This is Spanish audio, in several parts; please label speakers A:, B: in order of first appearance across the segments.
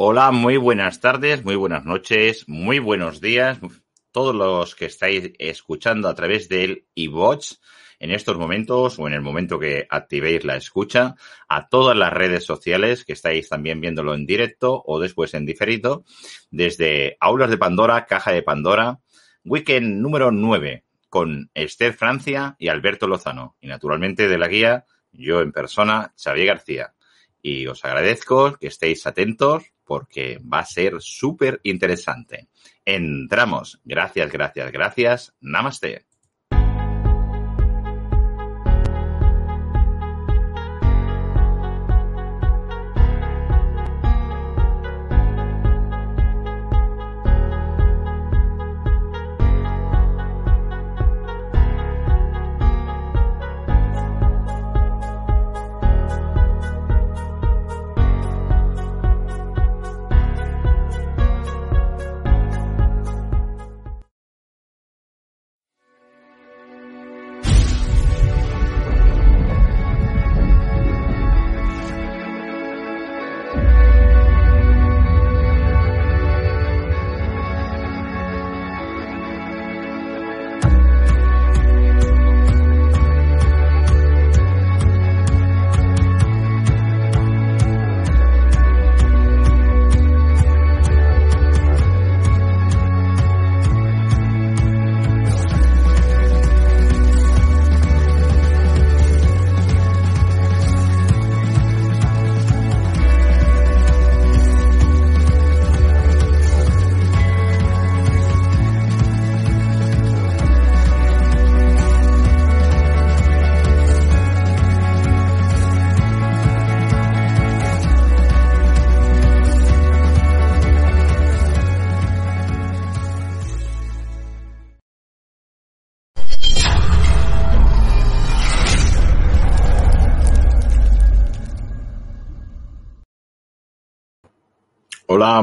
A: Hola, muy buenas tardes, muy buenas noches, muy buenos días, todos los que estáis escuchando a través del iVox en estos momentos o en el momento que activéis la escucha, a todas las redes sociales que estáis también viéndolo en directo o después en diferido, desde Aulas de Pandora, Caja de Pandora, weekend número 9 con Esther Francia y Alberto Lozano y naturalmente de la guía yo en persona, Xavier García. Y os agradezco que estéis atentos porque va a ser súper interesante. Entramos. Gracias, gracias, gracias. Namaste.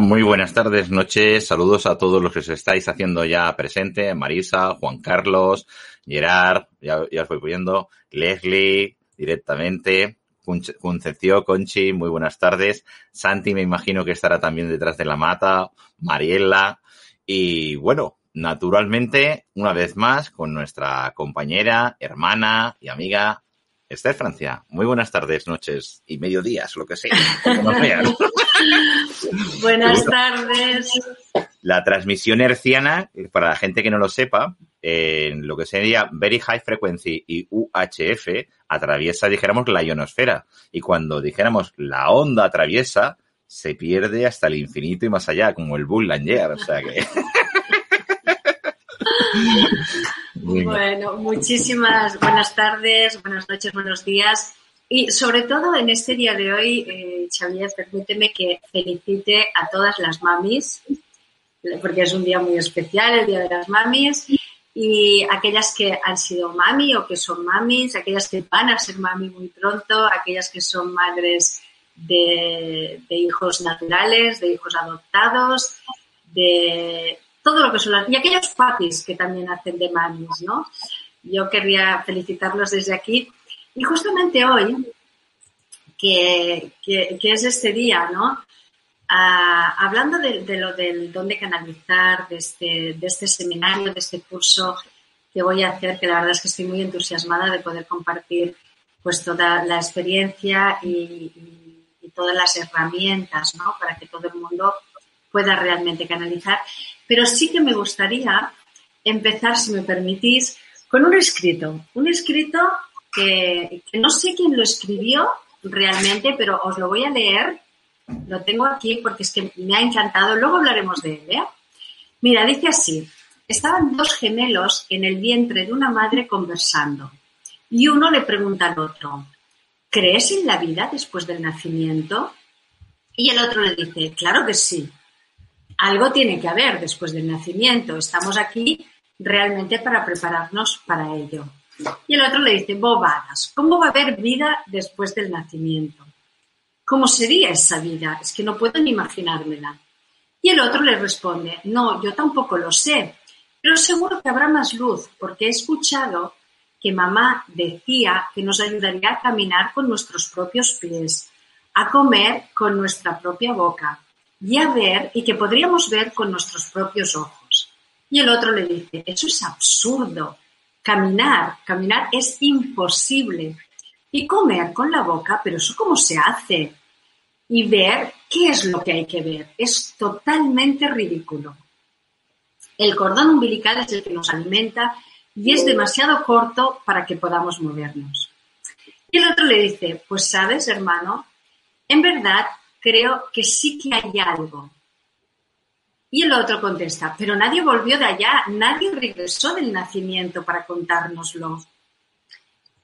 A: Muy buenas tardes, noches. Saludos a todos los que os estáis haciendo ya presente. Marisa, Juan Carlos, Gerard, ya, ya os voy poniendo. Leslie, directamente. Concepción, Conchi, muy buenas tardes. Santi, me imagino que estará también detrás de la mata. Mariela. Y bueno, naturalmente, una vez más, con nuestra compañera, hermana y amiga, Esther Francia. Muy buenas tardes, noches y mediodías, lo que sea.
B: Buenas tardes.
A: La transmisión herciana, para la gente que no lo sepa, en lo que sería Very High Frequency y UHF, atraviesa, dijéramos, la ionosfera. Y cuando dijéramos la onda atraviesa, se pierde hasta el infinito y más allá, como el Bull Langear. O sea que.
B: bueno, muchísimas buenas tardes, buenas noches, buenos días. Y sobre todo en este día de hoy, eh, permíteme que felicite a todas las mamis, porque es un día muy especial, el Día de las Mamis, y aquellas que han sido mami o que son mamis, aquellas que van a ser mami muy pronto, aquellas que son madres de, hijos naturales, de hijos adoptados, de todo lo que son las... Y aquellos papis que también hacen de mamis, ¿no? Yo querría felicitarlos desde aquí y justamente hoy, que, es este día, ¿no? Ah, hablando de, lo del dónde canalizar, de este, de este seminario, de este curso que voy a hacer, que la verdad es que estoy muy entusiasmada de poder compartir pues toda la experiencia y, todas las herramientas, ¿no? Para que todo el mundo pueda realmente canalizar. Pero sí que me gustaría empezar, si me permitís, con un escrito. Un escrito que, no sé quién lo escribió realmente, pero os lo voy a leer. Lo tengo aquí porque es que me ha encantado. Luego hablaremos de él. ¿eh? Mira, dice así. Estaban dos gemelos en el vientre de una madre conversando y uno le pregunta al otro, ¿crees en la vida después del nacimiento? Y el otro le dice, claro que sí. Algo tiene que haber después del nacimiento. Estamos aquí realmente para prepararnos para ello. Y el otro le dice, bobadas, ¿cómo va a haber vida después del nacimiento? ¿Cómo sería esa vida? Es que no puedo ni imaginármela. Y el otro le responde, no, yo tampoco lo sé, pero seguro que habrá más luz, porque he escuchado que mamá decía que nos ayudaría a caminar con nuestros propios pies, a comer con nuestra propia boca y a ver y que podríamos ver con nuestros propios ojos. Y el otro le dice, eso es absurdo. Caminar, caminar es imposible. Y comer con la boca, pero eso cómo se hace. Y ver qué es lo que hay que ver. Es totalmente ridículo. El cordón umbilical es el que nos alimenta y es demasiado corto para que podamos movernos. Y el otro le dice, pues sabes, hermano, en verdad creo que sí que hay algo. Y el otro contesta, pero nadie volvió de allá, nadie regresó del nacimiento para contárnoslo.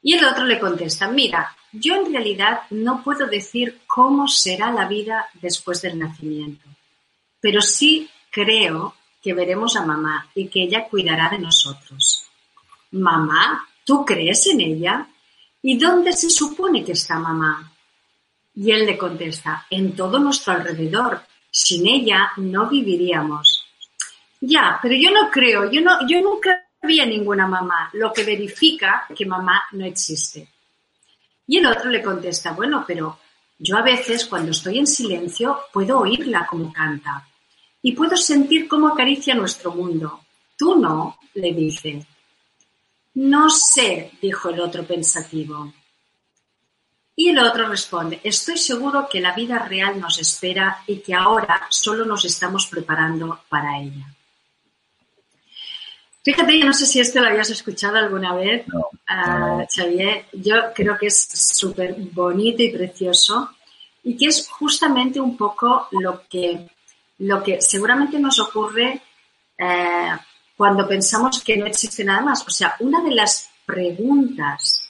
B: Y el otro le contesta, mira, yo en realidad no puedo decir cómo será la vida después del nacimiento, pero sí creo que veremos a mamá y que ella cuidará de nosotros. Mamá, ¿tú crees en ella? ¿Y dónde se supone que está mamá? Y él le contesta, en todo nuestro alrededor. Sin ella no viviríamos. Ya, pero yo no creo, yo, no, yo nunca vi a ninguna mamá, lo que verifica que mamá no existe. Y el otro le contesta, bueno, pero yo a veces cuando estoy en silencio puedo oírla como canta y puedo sentir cómo acaricia nuestro mundo. Tú no, le dice. No sé, dijo el otro pensativo. Y el otro responde, estoy seguro que la vida real nos espera y que ahora solo nos estamos preparando para ella. Fíjate, yo no sé si esto lo habías escuchado alguna vez, ah, Xavier. Yo creo que es súper bonito y precioso y que es justamente un poco lo que, lo que seguramente nos ocurre eh, cuando pensamos que no existe nada más. O sea, una de las preguntas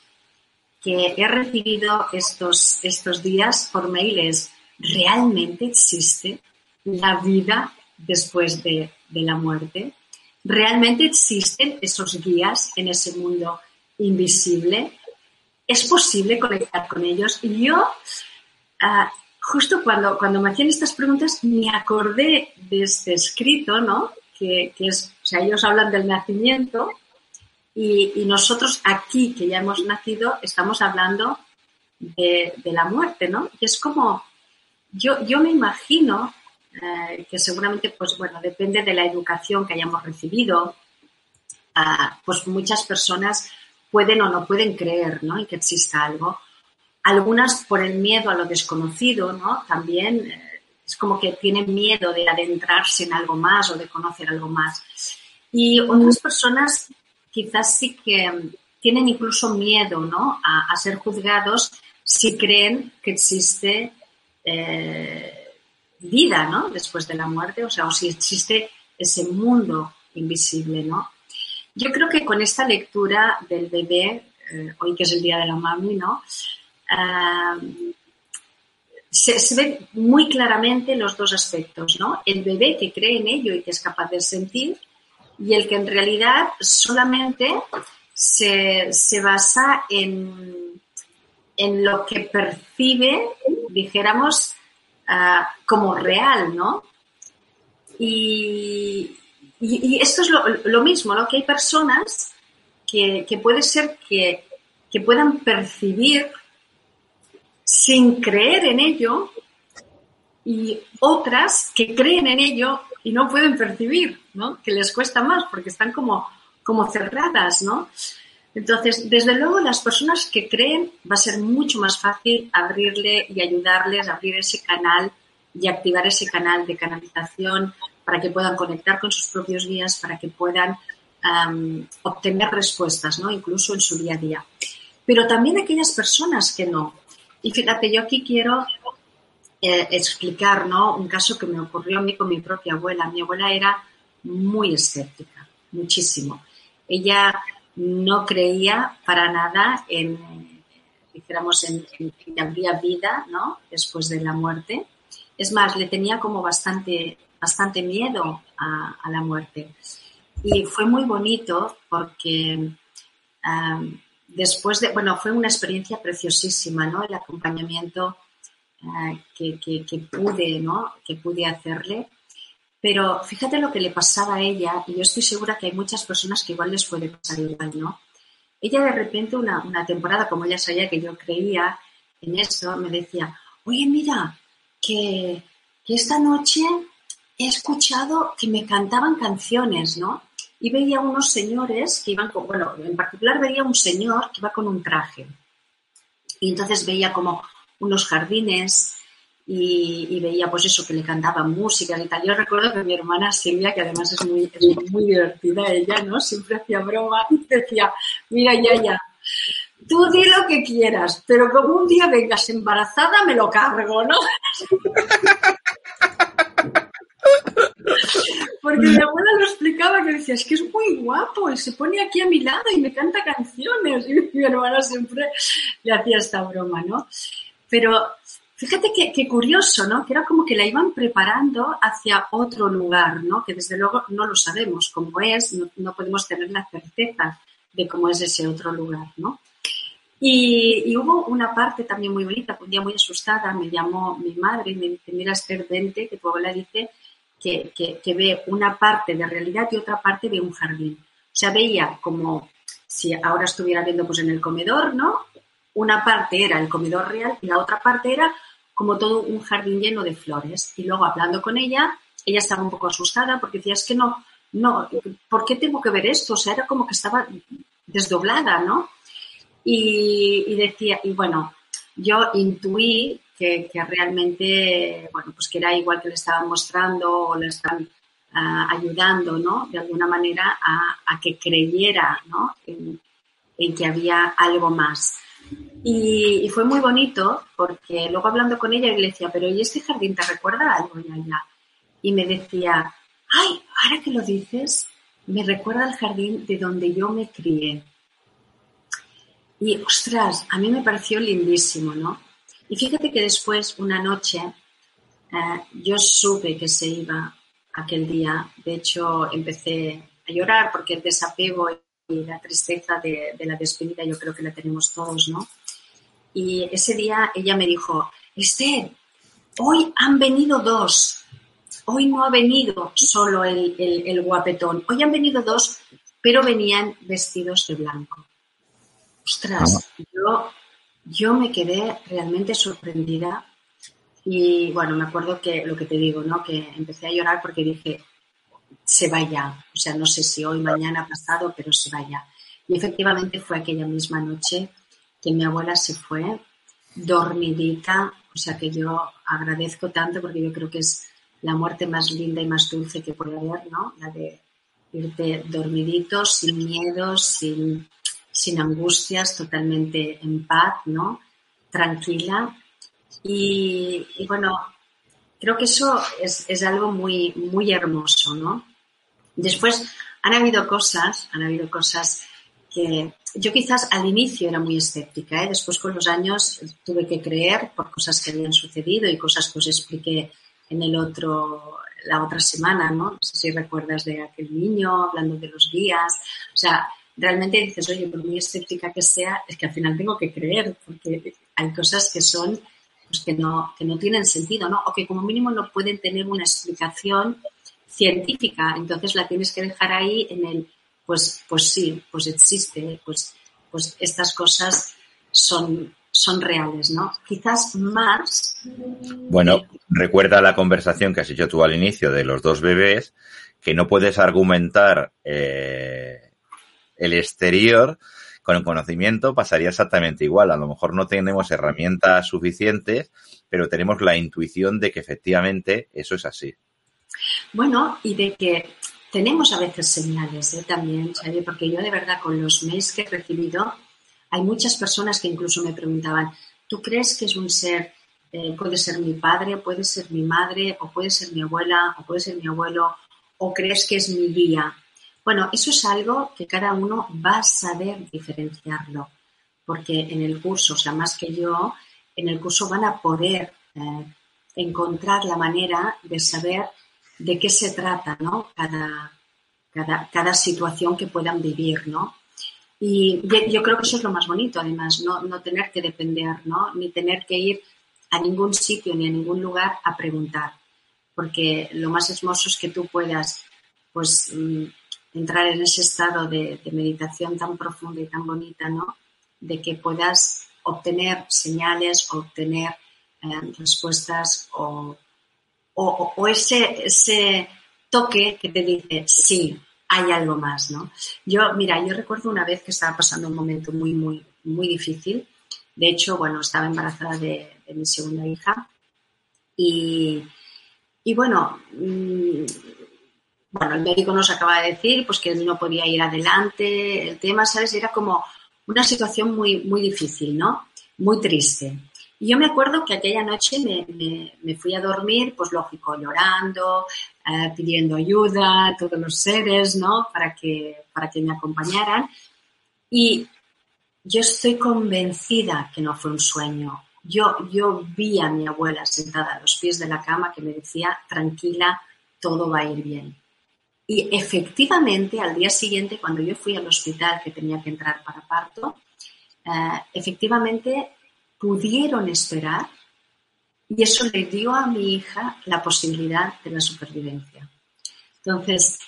B: que he recibido estos, estos días por mail es, ¿realmente existe la vida después de, la muerte? ¿Realmente existen esos guías en ese mundo invisible? ¿Es posible conectar con ellos? Y yo, ah, justo cuando, cuando me hacían estas preguntas, me acordé de este escrito, ¿no? que, es, o sea, ellos hablan del nacimiento y, nosotros aquí, que ya hemos nacido, estamos hablando de, la muerte, ¿no? Y es como, yo, yo me imagino eh, que seguramente, pues bueno, depende de la educación que hayamos recibido, ah, pues muchas personas pueden o no pueden creer, ¿no? En que exista algo. Algunas por el miedo a lo desconocido, ¿no? También eh, es como que tienen miedo de adentrarse en algo más o de conocer algo más. Y otras personas quizás sí que tienen incluso miedo ¿no? a, ser juzgados si creen que existe eh, vida ¿no? después de la muerte, o sea, o si existe ese mundo invisible. ¿no? Yo creo que con esta lectura del bebé, eh, hoy que es el Día de la Mami, ¿no? Ah, se, ve muy claramente los dos aspectos, ¿no? El bebé que cree en ello y que es capaz de sentir y el que en realidad solamente se, basa en, en, lo que percibe, dijéramos, ah, como real, ¿no? Y, esto es lo, mismo, ¿no? Que hay personas que, puede ser que, que puedan percibir sin creer en ello y otras que creen en ello y no pueden percibir, ¿no? Que les cuesta más porque están como, como cerradas, ¿no? Entonces, desde luego, las personas que creen va a ser mucho más fácil abrirle y ayudarles a abrir ese canal y activar ese canal de canalización para que puedan conectar con sus propios guías, para que puedan obtener respuestas, ¿no? Incluso en su día a día. Pero también aquellas personas que no, y fíjate, yo aquí quiero eh, explicar un caso que me ocurrió a mí con mi propia abuela. Mi abuela era muy escéptica, muchísimo. Ella no creía para nada en, en, que habría vida ¿no? después de la muerte. Es más, le tenía como bastante, bastante miedo a, la muerte. Y fue muy bonito porque después de, bueno, fue una experiencia preciosísima, ¿no? El acompañamiento eh, que, pude, ¿no? Que pude hacerle. Pero fíjate lo que le pasaba a ella, y yo estoy segura que hay muchas personas que igual les puede pasar igual, ¿no? Ella de repente, una, temporada, como ella sabía que yo creía en esto, me decía, oye, mira, que, que esta noche he escuchado que me cantaban canciones, ¿no? Y veía unos señores que iban con, bueno, en particular veía un señor que iba con un traje. Y entonces veía como unos jardines y, veía pues eso, que le cantaban música y tal. Yo recuerdo que mi hermana Silvia, que además es muy, muy divertida ella, ¿no? Siempre hacía broma y decía, mira, ya, ya, tú di lo que quieras, pero como un día vengas embarazada me lo cargo, ¿no? Porque mi abuela lo explicaba que decía, es que es muy guapo y se pone aquí a mi lado y me canta canciones. Y mi hermana siempre le hacía esta broma, ¿no? Pero fíjate qué curioso, ¿no? Que era como que la iban preparando hacia otro lugar, ¿no? Que desde luego no lo sabemos cómo es, no, podemos tener la certeza de cómo es ese otro lugar, ¿no? Y, hubo una parte también muy bonita, un día muy asustada, me llamó mi madre y me dice, mira Esther, vente, que tu abuela dice que, que, ve una parte de realidad y otra parte de un jardín. O sea, veía como si ahora estuviera viendo pues en el comedor, ¿no? Una parte era el comedor real y la otra parte era como todo un jardín lleno de flores. Y luego hablando con ella, ella estaba un poco asustada porque decía, es que no, no, ¿por qué tengo que ver esto? O sea, era como que estaba desdoblada, ¿no? Y, decía, y bueno, yo intuí que, realmente, bueno, pues que era igual que le estaban mostrando o le están ah, ayudando, ¿no? De alguna manera a, que creyera, ¿no? En, que había algo más. Y, fue muy bonito porque luego hablando con ella le decía, pero ¿y este jardín te recuerda algo? Y me decía, ay, ahora que lo dices, me recuerda al jardín de donde yo me crié. Y ostras, a mí me pareció lindísimo, ¿no? Y fíjate que después, una noche, eh, yo supe que se iba aquel día. De hecho, empecé a llorar porque el desapego y la tristeza de, de la despedida yo creo que la tenemos todos, ¿no? Y ese día ella me dijo, Esther, hoy han venido dos. Hoy no ha venido solo el, el, el guapetón. Hoy han venido dos, pero venían vestidos de blanco. Ostras, yo, yo me quedé realmente sorprendida y bueno, me acuerdo que lo que te digo, ¿no? Que empecé a llorar porque dije, se vaya. O sea, no sé si hoy, mañana, pasado, pero se vaya. Y efectivamente fue aquella misma noche que mi abuela se fue dormidita. O sea, que yo agradezco tanto porque yo creo que es la muerte más linda y más dulce que puede haber, ¿no? La de irte dormidito, sin miedo, sin sin angustias, totalmente en paz, ¿no? Tranquila. Y, bueno, creo que eso es, algo muy, muy hermoso, ¿no? Después han habido cosas, han habido cosas que yo quizás al inicio era muy escéptica, ¿eh? después con los años tuve que creer por cosas que habían sucedido y cosas que os expliqué en el otro, la otra semana, ¿no? Sé si recuerdas de aquel niño hablando de los guías. O sea, realmente dices, oye, por muy escéptica que sea, es que al final tengo que creer, porque hay cosas que son, pues que no, que no tienen sentido, ¿no? O que como mínimo no pueden tener una explicación científica. Entonces la tienes que dejar ahí en el, pues, pues sí, pues existe, pues, pues estas cosas son, son reales, ¿no? Quizás más.
A: Bueno, recuerda la conversación que has hecho tú al inicio de los dos bebés, que no puedes argumentar eh, el exterior con el conocimiento pasaría exactamente igual. A lo mejor no tenemos herramientas suficientes, pero tenemos la intuición de que efectivamente eso es así.
B: Bueno, y de que tenemos a veces señales ¿eh? también, porque yo de verdad con los mails que he recibido, hay muchas personas que incluso me preguntaban, ¿tú crees que es un ser, eh, puede ser mi padre, puede ser mi madre, o puede ser mi abuela, o puede ser mi abuelo, o crees que es mi guía? Bueno, eso es algo que cada uno va a saber diferenciarlo, porque en el curso, o sea, más que yo, en el curso van a poder eh, encontrar la manera de saber de qué se trata, ¿no? Cada, cada, situación que puedan vivir, ¿no? Y yo creo que eso es lo más bonito, además, no, no tener que depender, ¿no? Ni tener que ir a ningún sitio ni a ningún lugar a preguntar, porque lo más hermoso es que tú puedas, pues, mm, entrar en ese estado de, meditación tan profunda y tan bonita, ¿no? De que puedas obtener señales, obtener eh, respuestas o, o, ese, toque que te dice, sí, hay algo más, ¿no? Yo, mira, yo recuerdo una vez que estaba pasando un momento muy, muy, muy difícil. De hecho, bueno, estaba embarazada de, mi segunda hija y, bueno, mm, bueno, el médico nos acaba de decir pues que no podía ir adelante, el tema, ¿sabes? Era como una situación muy, muy difícil, ¿no? Muy triste. Y yo me acuerdo que aquella noche me, fui a dormir, pues lógico, llorando, eh, pidiendo ayuda todos los seres, ¿no? Para que, para que me acompañaran. Y yo estoy convencida que no fue un sueño. Yo, yo vi a mi abuela sentada a los pies de la cama que me decía, tranquila, todo va a ir bien. Y efectivamente, al día siguiente, cuando yo fui al hospital que tenía que entrar para parto, eh, efectivamente pudieron esperar y eso le dio a mi hija la posibilidad de la supervivencia. Entonces,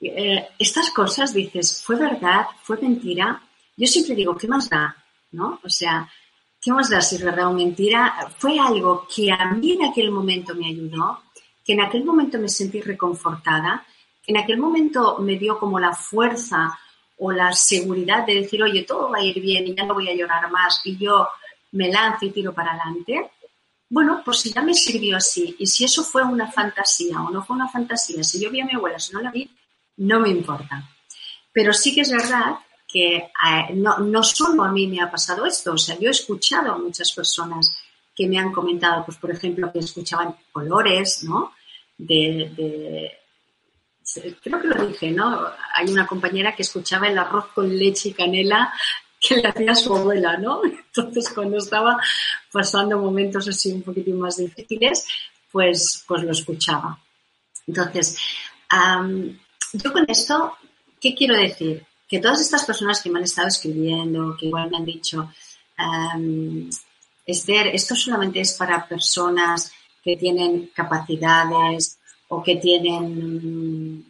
B: eh, estas cosas dices, ¿fue verdad? ¿Fue mentira? Yo siempre digo, ¿qué más da? ¿No? O sea, ¿qué más da si es verdad o mentira? Fue algo que a mí en aquel momento me ayudó, que en aquel momento me sentí reconfortada, que en aquel momento me dio como la fuerza o la seguridad de decir, oye, todo va a ir bien y ya no voy a llorar más y yo me lanzo y tiro para adelante, bueno, pues si ya me sirvió así y si eso fue una fantasía o no fue una fantasía, si yo vi a mi abuela, si no la vi, no me importa. Pero sí que es verdad que eh, no, no, solo a mí me ha pasado esto, o sea, yo he escuchado a muchas personas que me han comentado, pues por ejemplo, que escuchaban olores, ¿no? De, creo que lo dije, ¿no? Hay una compañera que escuchaba el arroz con leche y canela que le hacía su abuela, ¿no? Entonces, cuando estaba pasando momentos así un poquitín más difíciles, pues, pues lo escuchaba. Entonces, yo con esto, ¿qué quiero decir? Que todas estas personas que me han estado escribiendo, que igual me han dicho, Esther, esto solamente es para personas que tienen capacidades o que tienen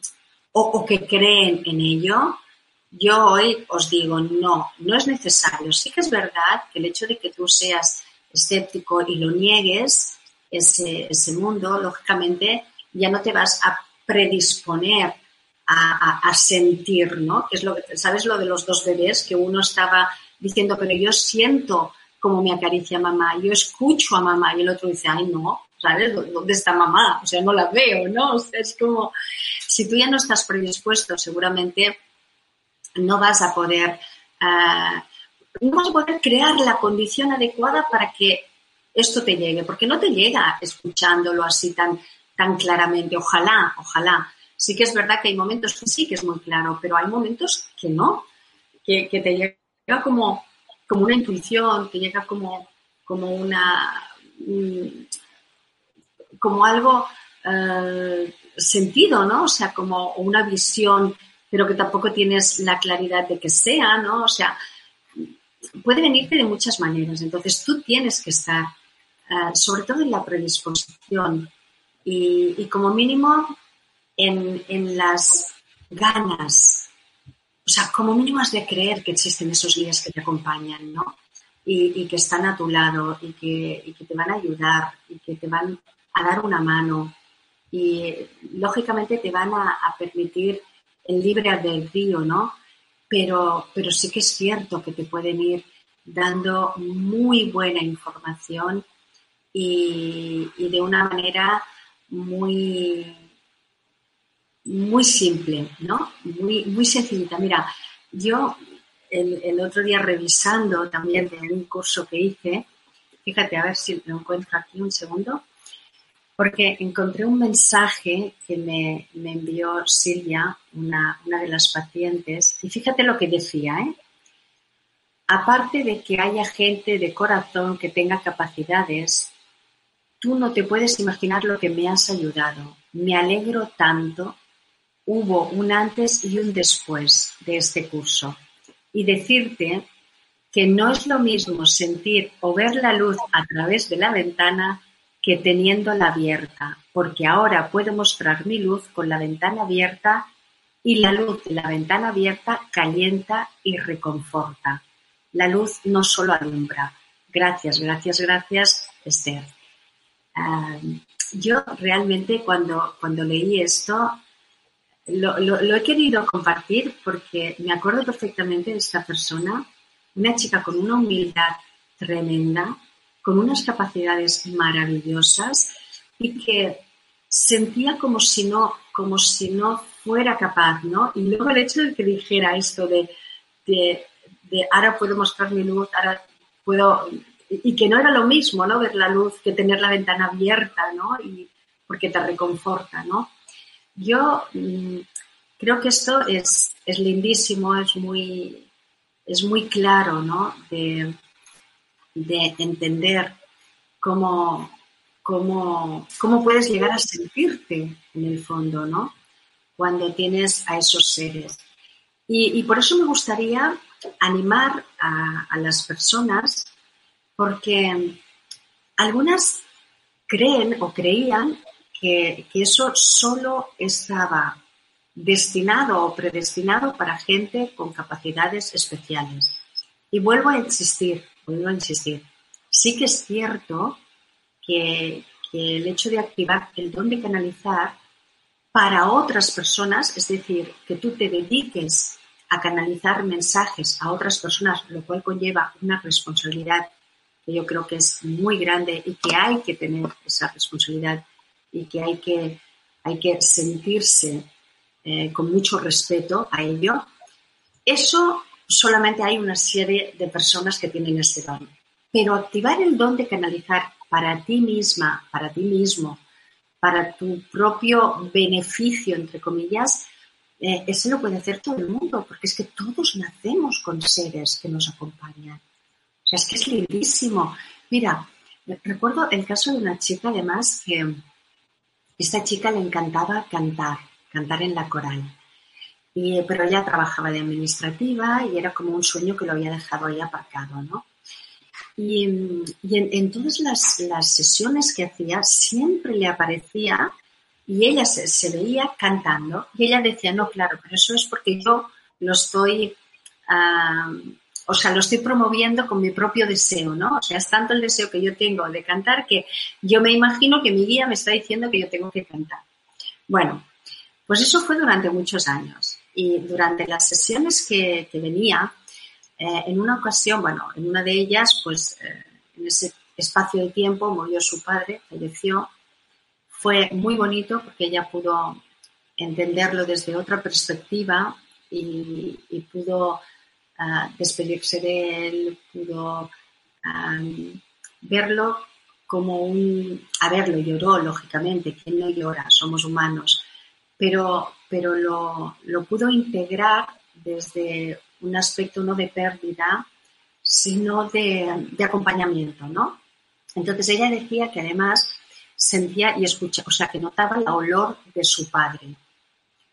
B: o que creen en ello, yo hoy os digo, no, no es necesario. Sí que es verdad que el hecho de que tú seas escéptico y lo niegues, ese, ese mundo, lógicamente, ya no te vas a predisponer a, sentir, ¿no? es lo ¿Sabes lo de los dos bebés? Que uno estaba diciendo, pero yo siento como me acaricia mamá, yo escucho a mamá, y el otro dice, ay, no, ¿sabes? ¿Dónde está mamá? O sea, no la veo, ¿no? O sea, es como, si tú ya no estás predispuesto, seguramente no vas a poder, ah, no vas a poder crear la condición adecuada para que esto te llegue, porque no te llega escuchándolo así tan, tan claramente. Ojalá, ojalá. Sí que es verdad que hay momentos que sí que es muy claro, pero hay momentos que no, que, te llega como, como una intuición, te llega como, como una como algo eh, sentido, ¿no? O sea, como una visión pero que tampoco tienes la claridad de que sea, ¿no? O sea, puede venirte de muchas maneras. Entonces tú tienes que estar, eh, sobre todo en la predisposición y, como mínimo en, las ganas. O sea, como mínimo has de creer que existen esos guías que te acompañan, ¿no? Y, que están a tu lado y que, te van a ayudar y que te van a dar una mano y lógicamente te van a permitir el libre albedrío, ¿no? Pero, pero sí que es cierto que te pueden ir dando muy buena información y, de una manera muy, muy simple, ¿no? Muy, muy sencillita. Mira, yo el, el, otro día revisando también de un curso que hice, fíjate a ver si lo encuentro aquí un segundo porque encontré un mensaje que me, envió Silvia, una, de las pacientes, y fíjate lo que decía, ¿eh? Aparte de que haya gente de corazón que tenga capacidades, tú no te puedes imaginar lo que me has ayudado. Me alegro tanto. Hubo un antes y un después de este curso. Y decirte que no es lo mismo sentir o ver la luz a través de la ventana que teniéndola abierta, porque ahora puedo mostrar mi luz con la ventana abierta y la luz de la ventana abierta calienta y reconforta. La luz no solo alumbra. Gracias, gracias, gracias, Esther. yo realmente cuando, cuando leí esto, lo, lo, he querido compartir porque me acuerdo perfectamente de esta persona, una chica con una humildad tremenda, con unas capacidades maravillosas y que sentía como si no, como si no fuera capaz, ¿no? Y luego el hecho de que dijera esto de, de, de ahora puedo mostrar mi luz, ahora puedo y que no era lo mismo, ¿no? Ver la luz que tener la ventana abierta, ¿no? Y porque te reconforta, ¿no? Yo mm, creo que esto es, es, lindísimo, es muy, es muy claro, ¿no? De entender cómo, cómo, cómo puedes llegar a sentirte en el fondo, ¿no? Cuando tienes a esos seres. Y, por eso me gustaría animar a, a las personas porque algunas creen o creían que, eso solo estaba destinado o predestinado para gente con capacidades especiales. Y vuelvo a insistir, vuelvo a insistir, sí que es cierto que, que el hecho de activar el don de canalizar para otras personas, es decir, que tú te dediques a canalizar mensajes a otras personas, lo cual conlleva una responsabilidad que yo creo que es muy grande y que hay que tener esa responsabilidad y que hay que, hay que sentirse eh, con mucho respeto a ello. Eso solamente hay una serie de personas que tienen ese don. Pero activar el don de canalizar para ti misma, para ti mismo, para tu propio beneficio, entre comillas, eh, eso lo puede hacer todo el mundo, porque es que todos nacemos con seres que nos acompañan es que es lindísimo. Mira, recuerdo el caso de una chica además que esta chica le encantaba cantar, cantar en la coral. Y, pero ella trabajaba de administrativa y era como un sueño que lo había dejado ahí aparcado, ¿no? Y, en, todas las, sesiones que hacía siempre le aparecía y ella se, se, veía cantando y ella decía, no, claro, pero eso es porque yo lo estoy ah, o sea, lo estoy promoviendo con mi propio deseo, ¿no? O sea, es tanto el deseo que yo tengo de cantar que yo me imagino que mi guía me está diciendo que yo tengo que cantar. Bueno, pues eso fue durante muchos años. Y durante las sesiones que, venía, eh, en una ocasión, bueno, en una de ellas, pues eh, en ese espacio de tiempo murió su padre, falleció. Fue muy bonito porque ella pudo entenderlo desde otra perspectiva y, y pudo despedirse de él, pudo verlo como un... A verlo, lloró, lógicamente, ¿quién no llora? Somos humanos. Pero, pero lo, pudo integrar desde un aspecto no de pérdida, sino de, de, acompañamiento, ¿no? Entonces ella decía que además sentía y escuchaba, o sea, que notaba el olor de su padre.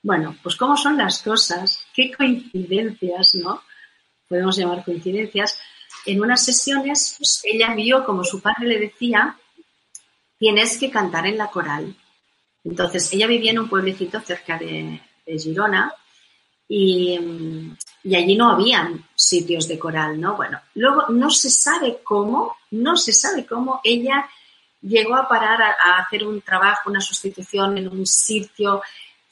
B: Bueno, pues cómo son las cosas, qué coincidencias, ¿no? podemos llamar coincidencias, en unas sesiones pues, ella vio como su padre le decía, tienes que cantar en la coral. Entonces, ella vivía en un pueblecito cerca de, Girona y, allí no habían sitios de coral, ¿no? Bueno, luego no se sabe cómo, no se sabe cómo ella llegó a parar a hacer un trabajo, una sustitución en un sitio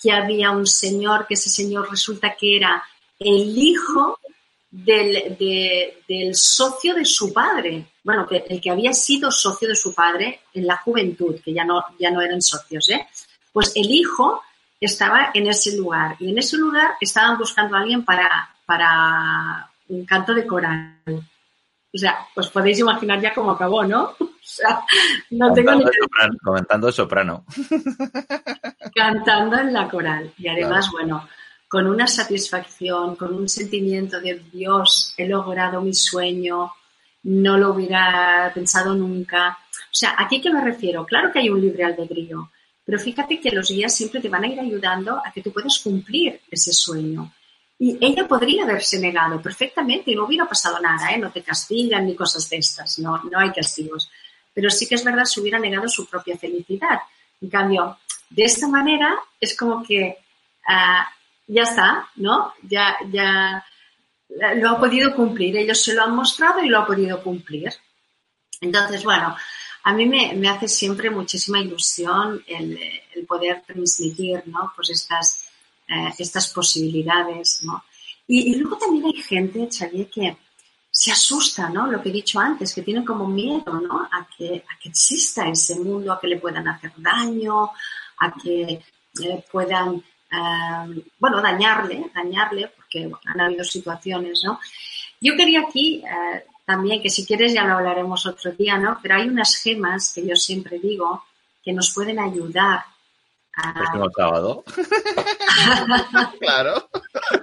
B: que había un señor, que ese señor resulta que era el hijo del, del socio de su padre, bueno, que, el que había sido socio de su padre en la juventud, que ya no, ya no eran socios, ¿eh? Pues el hijo estaba en ese lugar y en ese lugar estaban buscando a alguien para, para un canto de coral. O sea, pues podéis imaginar ya cómo acabó, ¿no? O sea,
A: no tengo ni... Soprano, comentando soprano.
B: Cantando en la coral. Y además, bueno, con una satisfacción, con un sentimiento de Dios, he logrado mi sueño, no lo hubiera pensado nunca. O sea, ¿a qué me refiero? Claro que hay un libre albedrío, pero fíjate que los guías siempre te van a ir ayudando a que tú puedas cumplir ese sueño. Y ella podría haberse negado perfectamente y no hubiera pasado nada, ¿eh? no te castigan ni cosas de estas, no, no hay castigos. Pero sí que es verdad, se hubiera negado su propia felicidad. En cambio, de esta manera es como que ah, ya está, ¿no? Ya, ya lo ha podido cumplir. Ellos se lo han mostrado y lo ha podido cumplir. Entonces, bueno, a mí me, hace siempre muchísima ilusión el, poder transmitir, ¿no? Pues estas, eh, estas posibilidades, ¿no? Y, luego también hay gente, Xavier, que se asusta, ¿no? Lo que he dicho antes, que tienen como miedo, ¿no? A que, a que exista ese mundo, a que le puedan hacer daño, a que eh, puedan, eh, bueno, dañarle, dañarle, porque han habido situaciones, ¿no? Yo quería aquí también, que si quieres ya lo hablaremos otro día, ¿no? Pero hay unas gemas que yo siempre digo que nos pueden ayudar
A: el próximo sábado. claro.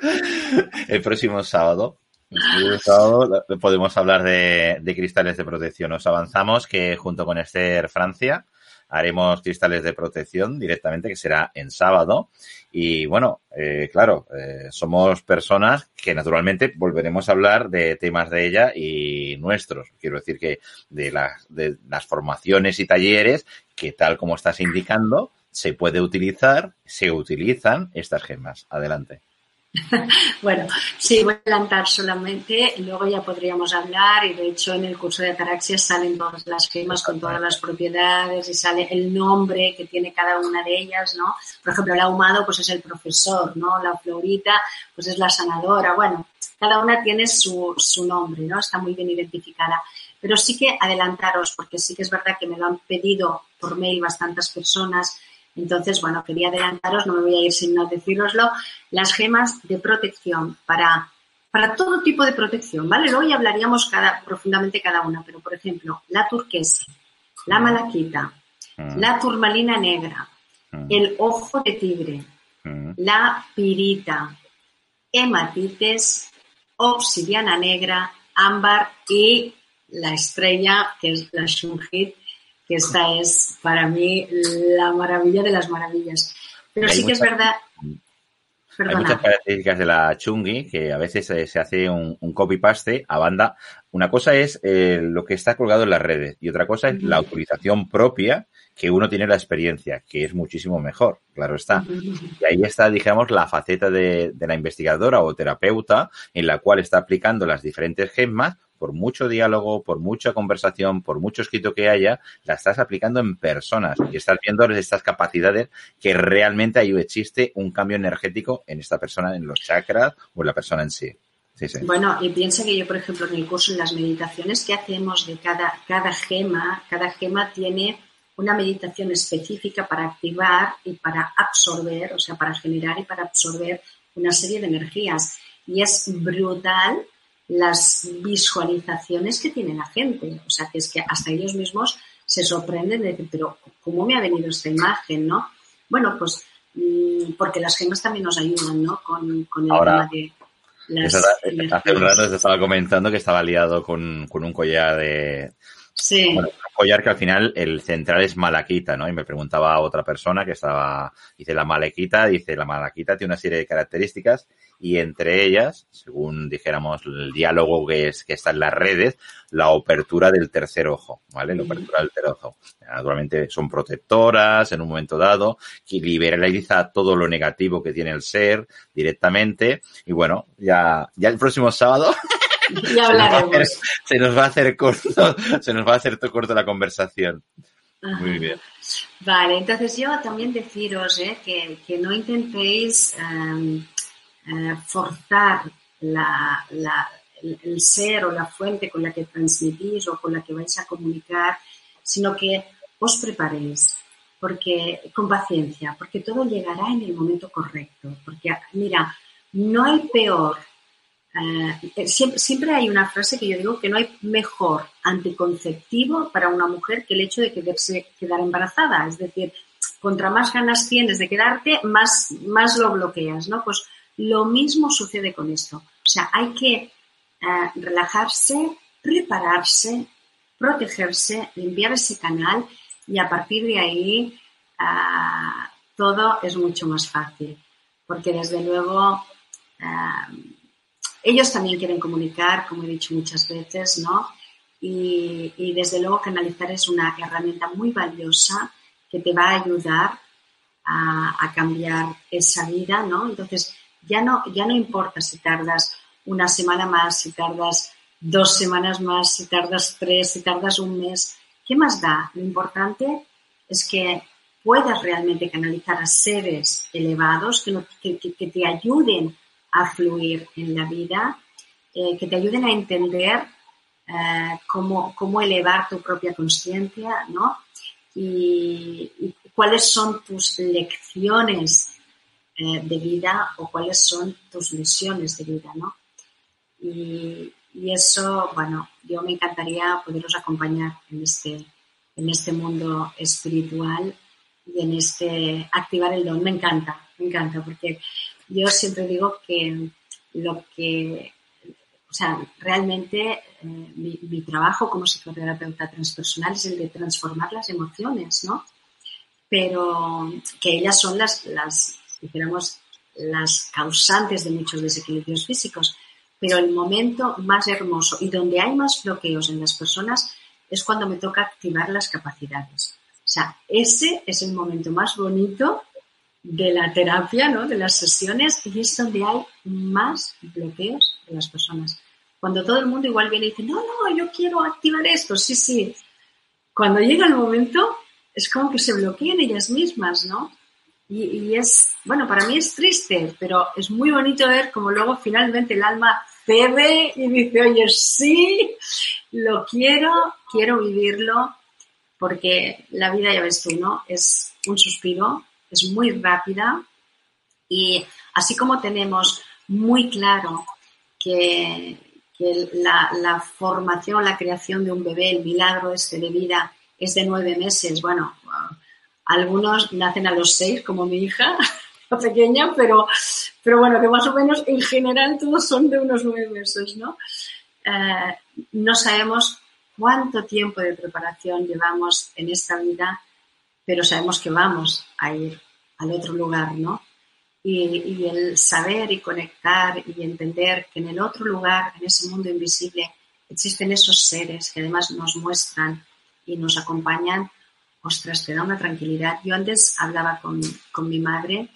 A: El próximo sábado. El próximo sábado podemos hablar de, de, cristales de protección. Nos avanzamos que junto con Esther Francia haremos cristales de protección directamente, que será en sábado. Y bueno, eh, claro, eh, somos personas que naturalmente volveremos a hablar de temas de ella y nuestros. Quiero decir que de las, de las formaciones y talleres que tal como estás indicando, se puede utilizar, se utilizan estas gemas. Adelante.
B: bueno, sí, voy a adelantar solamente, luego ya podríamos hablar y de hecho en el curso de ataraxia salen todas las gemas con todas las propiedades y sale el nombre que tiene cada una de ellas, ¿no? Por ejemplo, el ahumado pues es el profesor, ¿no? La florita pues es la sanadora, bueno, cada una tiene su, su nombre, ¿no? Está muy bien identificada. Pero sí que adelantaros, porque sí que es verdad que me lo han pedido por mail bastantes personas, entonces, bueno, quería adelantaros, no me voy a ir sin no deciroslo, las gemas de protección para, para todo tipo de protección, ¿vale? Luego ya hablaríamos cada, profundamente cada una, pero por ejemplo, la turquesa, la malaquita, mm. la turmalina negra, mm. el ojo de tigre, mm. la pirita, hematites, obsidiana negra, ámbar y la estrella, que es la shungit, que esta es para mí la maravilla de las maravillas. Pero sí que es verdad.
A: Hay muchas características de la chungi que a veces se hace un, copy-paste a banda. Una cosa es eh, lo que está colgado en las redes y otra cosa es la utilización propia que uno tiene la experiencia, que es muchísimo mejor, claro está. Y ahí está, digamos, la faceta de, de la investigadora o terapeuta en la cual está aplicando las diferentes gemas por mucho diálogo, por mucha conversación, por mucho escrito que haya, la estás aplicando en personas y estás viendo estas capacidades que realmente ahí existe un cambio energético en esta persona, en los chakras o en la persona en sí.
B: Bueno, y piensa que yo, por ejemplo, en el curso, en las meditaciones que hacemos de cada, cada gema, cada gema tiene una meditación específica para activar y para absorber, o sea, para generar y para absorber una serie de energías. Y es brutal las visualizaciones que tiene la gente. O sea, que es que hasta ellos mismos se sorprenden de decir, pero ¿cómo me ha venido esta imagen, no? Bueno, pues mm, porque las gemas también nos ayudan, ¿no? Con, con el tema de...
A: Las hace un rato te estaba comentando que estaba liado con, con un collar de,
B: Sí.
A: un collar que al final el central es malaquita, ¿no? Y me preguntaba a otra persona que estaba, dice la malaquita, dice la malaquita tiene una serie de características y entre ellas, según dijéramos el diálogo que, es, que está en las redes, la apertura del tercer ojo, ¿vale? La apertura del tercer ojo. Naturalmente son protectoras en un momento dado, que liberaliza todo lo negativo que tiene el ser directamente. Y bueno, ya, ya el próximo sábado
B: Ya hablaremos.
A: Se nos va a hacer, corto, se nos va a hacer corto la conversación. Muy bien.
B: Vale, entonces yo también deciros eh, que, no intentéis em, eh, forzar la, el, ser o la fuente con la que transmitís o con la que vais a comunicar, sino que os preparéis porque con paciencia, porque todo llegará en el momento correcto. Porque mira, no hay peor eh, siempre, hay una frase que yo digo que no hay mejor anticonceptivo para una mujer que el hecho de quedarse, quedar embarazada. Es decir, contra más ganas tienes de quedarte, más, más lo bloqueas, ¿no? Pues lo mismo sucede con esto. O sea, hay que eh, relajarse, prepararse, protegerse, limpiar ese canal y a partir de ahí eh, todo es mucho más fácil. Porque desde luego ellos también quieren comunicar, como he dicho muchas veces, ¿no? Y, desde luego canalizar es una herramienta muy valiosa que te va a ayudar a, cambiar esa vida, ¿no? Entonces, ya no, ya no importa si tardas una semana más, si tardas dos semanas más, si tardas tres, si tardas un mes, ¿qué más da? Lo importante es que puedas realmente canalizar a seres elevados que, que, te ayuden a fluir en la vida, eh, que te ayuden a entender eh, cómo, cómo, elevar tu propia conciencia, ¿no? Y, cuáles son tus lecciones eh, de vida o cuáles son tus misiones de vida, ¿no? Y, eso, bueno, yo me encantaría poderos acompañar en este, en este mundo espiritual y en este activar el don. Me encanta, me encanta, porque yo siempre digo que lo que, o sea, realmente eh, mi, trabajo como psicoterapeuta transpersonal es el de transformar las emociones, ¿no? Pero que ellas son las dijéramos, las causantes de muchos desequilibrios físicos. Pero el momento más hermoso y donde hay más bloqueos en las personas es cuando me toca activar las capacidades. O sea, ese es el momento más bonito de la terapia, ¿no? De las sesiones y es donde hay más bloqueos de las personas. Cuando todo el mundo igual viene y dice, no, no, yo quiero activar esto, sí, sí. Cuando llega el momento, es como que se bloquean ellas mismas, ¿no? Y, es, bueno, para mí es triste, pero es muy bonito ver cómo luego finalmente el alma cede y dice, oye, sí, lo quiero, quiero vivirlo, porque la vida, ya ves tú, ¿no? Es un suspiro, es muy rápida y así como tenemos muy claro que, la, formación, la creación de un bebé, el milagro este de vida es de nueve meses, bueno, algunos nacen a los seis, como mi hija, pequeña, pero, pero bueno, que más o menos en general todos son de unos nueve meses, ¿no? Eh, no sabemos cuánto tiempo de preparación llevamos en esta vida, pero sabemos que vamos a ir al otro lugar, ¿no? Y, el saber y conectar y entender que en el otro lugar, en ese mundo invisible, existen esos seres que además nos muestran y nos acompañan, ostras, te da una tranquilidad. Yo antes hablaba con, mi madre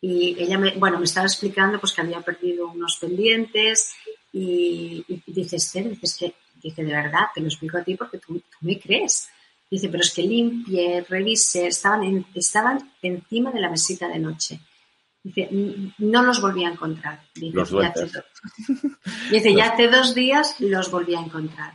B: y ella me, bueno, me estaba explicando pues que había perdido unos pendientes y, y dice, Esther, dices que Dice, de verdad, te lo explico a ti porque tú, me crees. Dice, pero es que limpié, revisé, estaban, estaban encima de la mesita de noche. Dice, no los volví a encontrar. Dice, ya hace, dice ya hace dos días los volví a encontrar.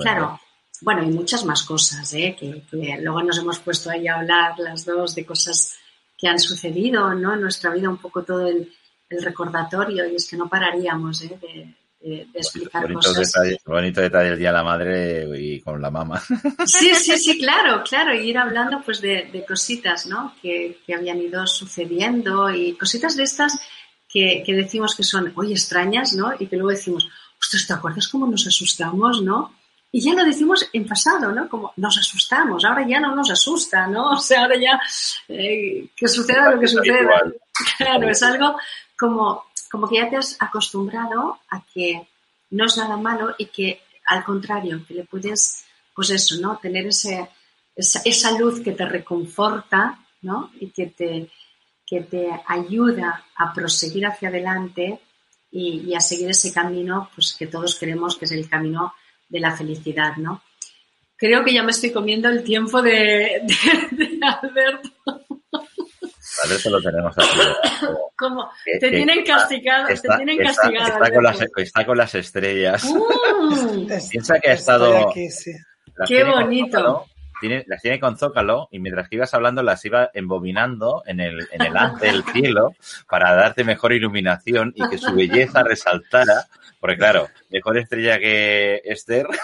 B: claro, bueno, y muchas más cosas, ¿eh? que, luego nos hemos puesto ahí a hablar las dos de cosas que han sucedido ¿no? en nuestra vida, un poco todo el, recordatorio, y es que no pararíamos ¿eh? de, de, explicar bonito
A: cosas. Detalle, bonito detalle el Día de la Madre y con la mamá.
B: Sí, sí, sí, claro, claro, y ir hablando pues de, cositas, ¿no? Que, habían ido sucediendo y cositas de estas que, decimos que son, hoy extrañas, ¿no? Y que luego decimos, ostras, ¿te acuerdas cómo nos asustamos, no? Y ya lo decimos en pasado, ¿no? Como nos asustamos, ahora ya no nos asusta, ¿no? O sea, ahora ya eh, que suceda lo que suceda. Claro, es algo como como que ya te has acostumbrado a que no es nada malo y que al contrario, que le puedes, pues eso, ¿no? Tener ese, esa, luz que te reconforta, ¿no? Y que te, que te ayuda a proseguir hacia adelante y, a seguir ese camino, pues que todos queremos que es el camino de la felicidad, ¿no? Creo que ya me estoy comiendo el tiempo de, de Alberto.
A: Alberto lo tenemos aquí.
B: Como, te tienen castigado,
A: está,
B: te tienen castigado.
A: Está, con las, está, con las, estrellas. Uh, Piensa que ha estado.
B: Qué bonito.
A: tiene, las tiene con zócalo y mientras que ibas hablando las iba embobinando en el, en el haz del cielo para darte mejor iluminación y que su belleza resaltara. Porque claro, mejor estrella que Esther.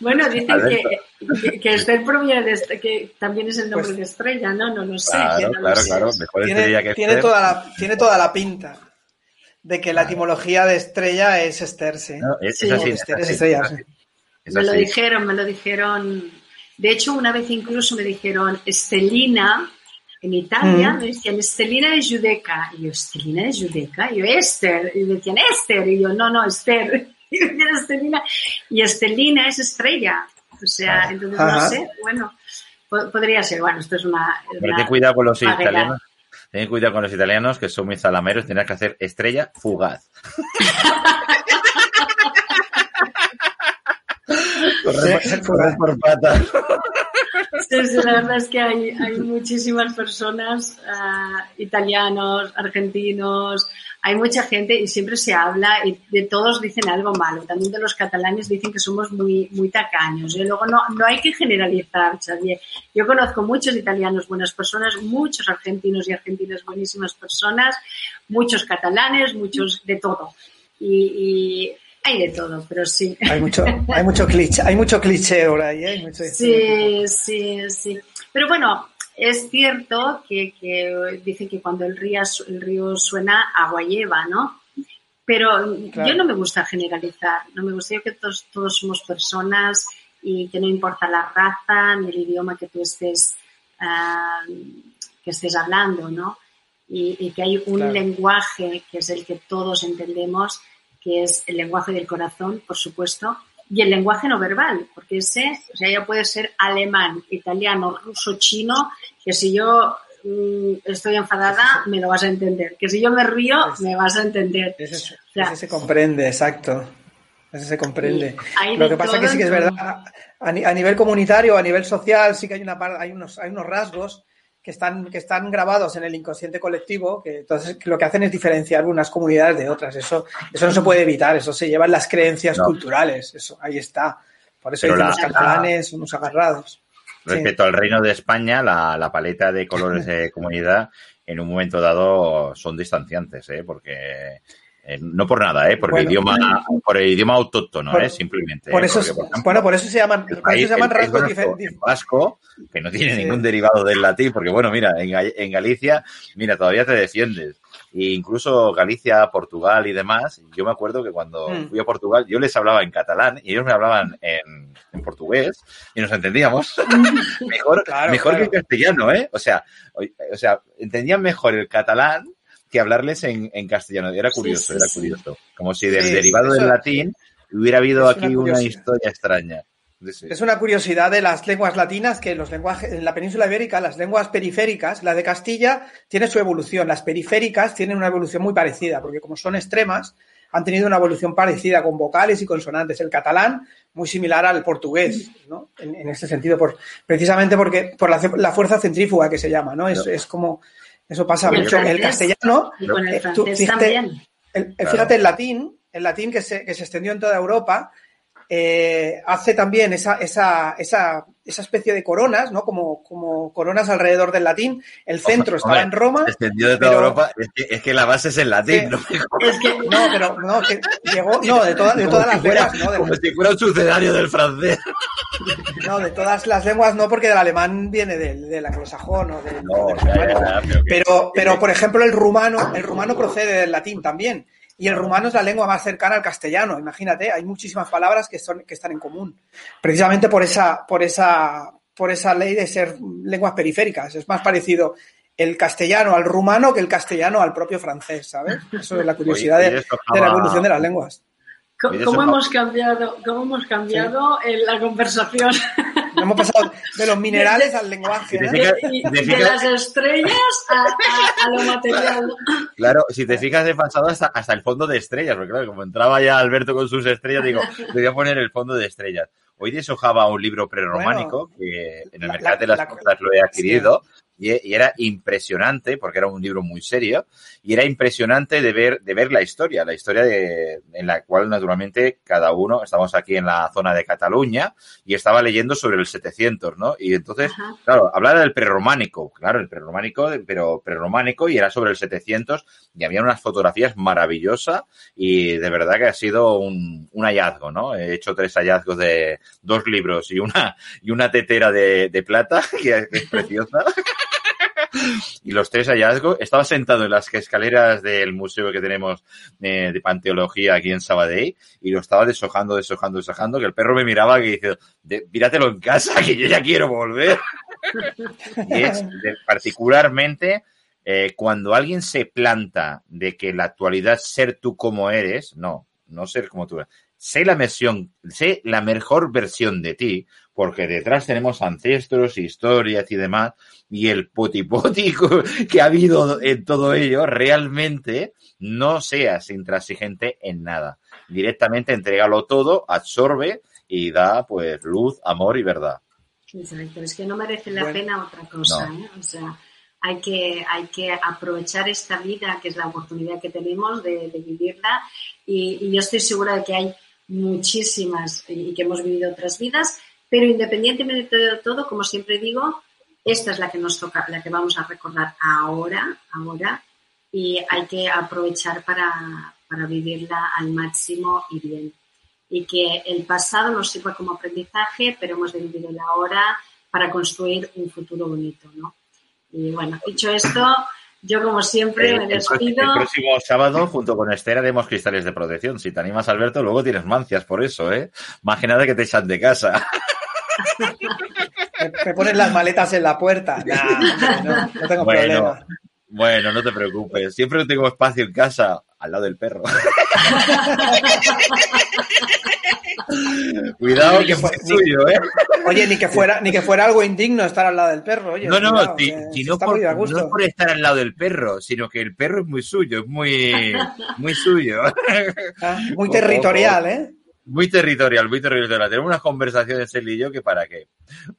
B: Bueno, dicen que, que, Esther proviene de este, que también es el nombre pues de estrella, ¿no? No, no sé.
A: Claro, claro, claro. Mejor
C: tiene,
A: estrella que
C: tiene Toda la, tiene toda la pinta de que la etimología de estrella es Esther, sí.
A: es, así,
C: Esther es, estrella,
B: Me lo dijeron, me lo dijeron. De hecho, una vez incluso me dijeron Estelina, en Italia, mm. me decían Estelina es judeca. Y yo, Estelina es judeca. Y yo, Esther. Y me decían, Esther. Y yo, no, no, Esther. y Estelina es estrella. O sea, entonces no sé, bueno, podría ser, bueno, esto es una...
A: ten cuidado con los italianos. Ten cuidado con los italianos que son muy zalameros, tendrás que hacer estrella fugaz. correr, por patas.
B: Sí, sí, la verdad es que hay, hay muchísimas personas, uh, italianos, argentinos, hay mucha gente y siempre se habla y de todos dicen algo malo. También de los catalanes dicen que somos muy, muy tacaños. Y luego no, no hay que generalizar, Xavier. Yo conozco muchos italianos buenas personas, muchos argentinos y argentinas buenísimas personas, muchos catalanes, muchos de todo. Y, hay de todo, pero sí.
C: Hay mucho, hay mucho cliché, hay mucho cliché ahora ahí, ¿eh?
B: sí, sí, sí. Pero bueno, es cierto que, que dicen que cuando el río, el río suena, agua lleva, ¿no? Pero yo no me gusta generalizar, no me gusta, yo que todos, todos somos personas y que no importa la raza ni el idioma que tú estés, uh, que estés hablando, ¿no? Y, y que hay un lenguaje que es el que todos entendemos, que es el lenguaje del corazón, por supuesto, y el lenguaje no verbal, porque ese, o sea, ya puede ser alemán, italiano, ruso, chino, que si yo mm, estoy enfadada, me lo vas a entender. Que si yo me río, me vas a entender.
C: Ese, se comprende, exacto. Ese se comprende. Lo que pasa es que sí que es verdad, a, nivel comunitario, a nivel social, sí que hay, una, hay, unos, hay unos rasgos que están, que están grabados en el inconsciente colectivo, que entonces lo que hacen es diferenciar unas comunidades de otras. Eso, eso no se puede evitar, eso se lleva en las creencias culturales, eso ahí está. Por eso hay unos catalanes, unos agarrados.
A: Respecto al Reino de España, la, la, paleta de colores de comunidad en un momento dado son distanciantes, ¿eh? porque eh, no por nada, ¿eh? Por, el idioma, por el idioma autóctono, ¿eh? Simplemente.
C: Por eso, bueno, por eso se llaman, por eso se llaman rasgos
A: diferentes. vasco, que no tiene ningún derivado del latín, porque bueno, mira, en, en Galicia, mira, todavía te defiendes. E incluso Galicia, Portugal y demás, yo me acuerdo que cuando hmm. fui a Portugal, yo les hablaba en catalán y ellos me hablaban en, en portugués y nos entendíamos mejor, mejor que en castellano, ¿eh? O sea, o sea, entendían mejor el catalán que hablarles en, en castellano. Era curioso, era curioso. Como si del derivado del latín hubiera habido aquí una, historia extraña.
C: Es una curiosidad de las lenguas latinas que los lenguajes en la península ibérica, las lenguas periféricas, la de Castilla tiene su evolución, las periféricas tienen una evolución muy parecida, porque como son extremas, han tenido una evolución parecida con vocales y consonantes. El catalán, muy similar al portugués, ¿no? En, en este sentido, por, precisamente porque por la, la, fuerza centrífuga que se llama, ¿no? Es, es como eso pasa mucho. en el castellano,
B: el eh, fíjate,
C: el, fíjate, el latín, el latín que se, que se extendió en toda Europa, eh, hace también esa, esa, esa, esa, especie de coronas, ¿no? Como, como coronas alrededor del latín. El centro estaba en Roma.
A: Extendió de toda Europa. Es que, es que, la base es el latín, ¿no?
C: Es que, no, pero no, que llegó, no, de, toda, de todas las lenguas, ¿no?
A: como si fuera un sucedáneo del francés.
C: No, de todas las lenguas no, porque el alemán viene del, del anglosajón o del. No, del pero, pero, por ejemplo, el rumano, el rumano procede del latín también. Y el rumano es la lengua más cercana al castellano. Imagínate, hay muchísimas palabras que, son, que están en común. Precisamente por esa, por esa, por esa ley de ser lenguas periféricas. Es más parecido el castellano al rumano que el castellano al propio francés, ¿sabes? Eso es la curiosidad de, la evolución de las lenguas.
B: ¿Cómo, hemos cambiado, cómo hemos cambiado en la conversación?
C: Hemos pasado de los minerales al lenguaje.
B: de las estrellas a, lo material.
A: Claro, si te fijas he pasado hasta, hasta el fondo de estrellas, porque claro, como entraba ya Alberto con sus estrellas, digo, le voy a poner el fondo de estrellas. Hoy deshojaba un libro prerrománico que en el mercado de las cosas lo he adquirido y, era impresionante, porque era un libro muy serio, y era impresionante de ver, de ver la historia, la historia de, en la cual naturalmente cada uno, estamos aquí en la zona de Cataluña, y estaba leyendo sobre el 700, ¿no? Y entonces, claro, hablaba del prerrománico, claro, el prerrománico, pero prerrománico, y era sobre el 700, y había unas fotografías maravillosas, y de verdad que ha sido un, un hallazgo, ¿no? He hecho tres hallazgos de dos libros y una, y una tetera de, de plata, que es preciosa. y los tres hallazgos. Estaba sentado en las escaleras del museo que tenemos eh, de panteología aquí en Sabadell y lo estaba deshojando, deshojando, deshojando, que el perro me miraba y dice, míratelo en casa, que yo ya quiero volver. y es particularmente eh, cuando alguien se planta de que la actualidad ser tú como eres, no, no ser como tú eres, sé la versión, sé la mejor versión de ti, porque detrás tenemos ancestros, historias y demás, y el potipótico que ha habido en todo ello, realmente no seas intransigente en nada. Directamente entrégalo todo, absorbe y da pues luz, amor y verdad.
B: Exacto, es que no merece la pena otra cosa, ¿eh? O sea, hay que, hay que aprovechar esta vida, que es la oportunidad que tenemos de, vivirla, y, yo estoy segura de que hay muchísimas y que hemos vivido otras vidas, pero independientemente de todo, como siempre digo, esta es la que nos toca, la que vamos a recordar ahora, ahora, y hay que aprovechar para, para vivirla al máximo y bien y que el pasado nos sirva como aprendizaje, pero hemos de vivir el ahora para construir un futuro bonito, ¿no? Y bueno, dicho esto, yo como siempre me despido.
A: El, próximo sábado, junto con Esther, haremos cristales de protección. Si te animas, Alberto, luego tienes mancias por eso, ¿eh? Más que nada que te echan de casa.
C: me, pones las maletas en la puerta. no, no, tengo problema.
A: Bueno, no te preocupes. Siempre tengo espacio en casa al lado del perro. Cuidado que fue tuyo, ¿eh?
C: Oye, ni que fuera, ni que fuera algo indigno estar al lado del perro. Oye,
A: no, no, no, por, no por estar al lado del perro, sino que el perro es muy suyo, es muy, muy suyo.
C: Ah, muy territorial, ¿eh?
A: Muy territorial, muy territorial. Tenemos unas conversaciones él y yo que para qué.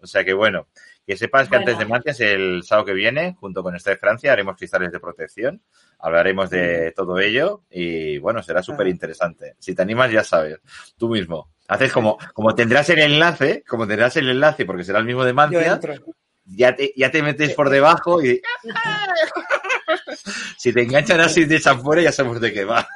A: O sea que bueno, que sepas que antes de Mancias, el sábado que viene, junto con esta de Francia, haremos cristales de protección. Hablaremos de todo ello y bueno, será súper interesante. Si te animas, ya sabes, tú mismo. Haces como, como tendrás el enlace, como tendrás el enlace, porque será el mismo de Mancia, ya te, ya te metes por debajo y si te enganchan así de esa fuera, ya sabemos de qué va.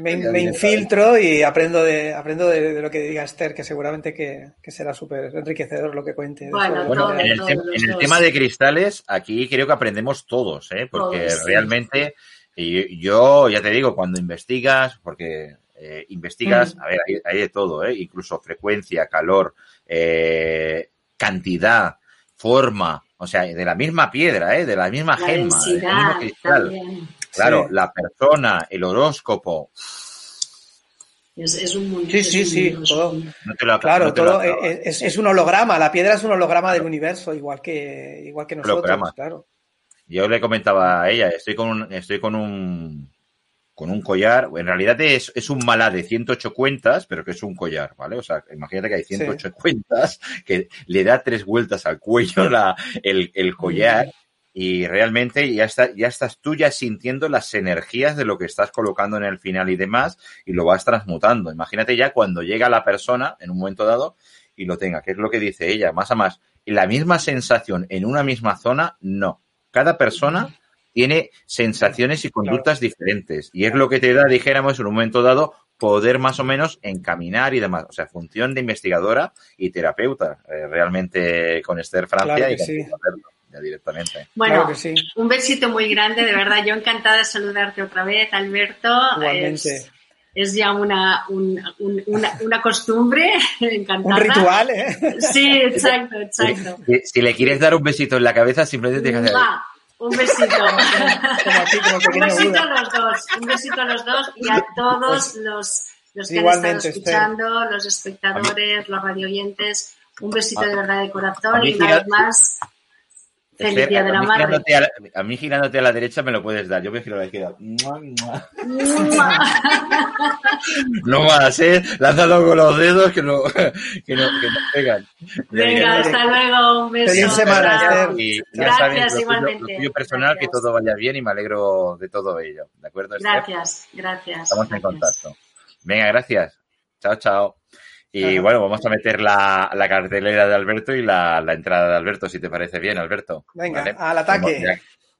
C: Me, infiltro y aprendo de aprendo de, lo que diga Esther, que seguramente que, será súper enriquecedor lo que cuente.
A: Bueno, en, el, tema de cristales, aquí creo que aprendemos todos, ¿eh? porque realmente yo ya te digo, cuando investigas, porque eh, investigas, a ver, hay, de todo, ¿eh? incluso frecuencia, calor, eh, cantidad, forma, o sea, de la misma piedra, ¿eh? de la misma gema, del mismo cristal. Claro, la persona, el horóscopo.
B: Es, un mundo.
C: Sí, sí, sí. claro, todo es, un holograma. La piedra es un holograma del universo, igual que, igual que nosotros, claro.
A: Yo le comentaba a ella, estoy con un, estoy con un, con un collar. En realidad es, es un malá de 108 cuentas, pero que es un collar, ¿vale? O sea, imagínate que hay 108 cuentas que le da tres vueltas al cuello la, el, el collar y realmente ya, está, ya estás tú ya sintiendo las energías de lo que estás colocando en el final y demás y lo vas transmutando. Imagínate ya cuando llega la persona en un momento dado y lo tenga, que es lo que dice ella, más a más. La misma sensación en una misma zona, no. Cada persona tiene sensaciones y conductas diferentes y es lo que te da, dijéramos, en un momento dado, poder más o menos encaminar y demás. O sea, función de investigadora y terapeuta, eh, realmente con Esther Francia y ya directamente.
B: Bueno, un besito muy grande, de verdad. Yo encantada de saludarte otra vez, Alberto.
C: Igualmente.
B: Es, ya una, una, una, costumbre, encantada.
C: Un ritual, ¿eh?
B: Sí, exacto, exacto.
A: Si, le quieres dar un besito en la cabeza, simplemente tienes que hacer...
B: Un besito. un besito a los dos, un besito a los dos y a todos los, los que han estado escuchando, los espectadores, los radioyentes. Un besito de verdad de corazón y una vez más Feliz Día de la Madre.
A: A, mí girándote a la derecha me lo puedes dar. Yo me giro a la izquierda. no más, ¿eh? Lánzalo con los dedos que no, que no, que no pegan.
B: Venga, hasta luego. Un beso.
C: Feliz semana,
A: Y Gracias, igualmente. Lo tuyo personal, que todo vaya bien y me alegro de todo ello. ¿De acuerdo,
B: Gracias, gracias.
A: Estamos en contacto. Venga, gracias. Chao, chao. Y bueno, vamos a meter la, la, cartelera de Alberto y la, la, entrada de Alberto, si te parece bien, Alberto.
C: Venga, al ataque.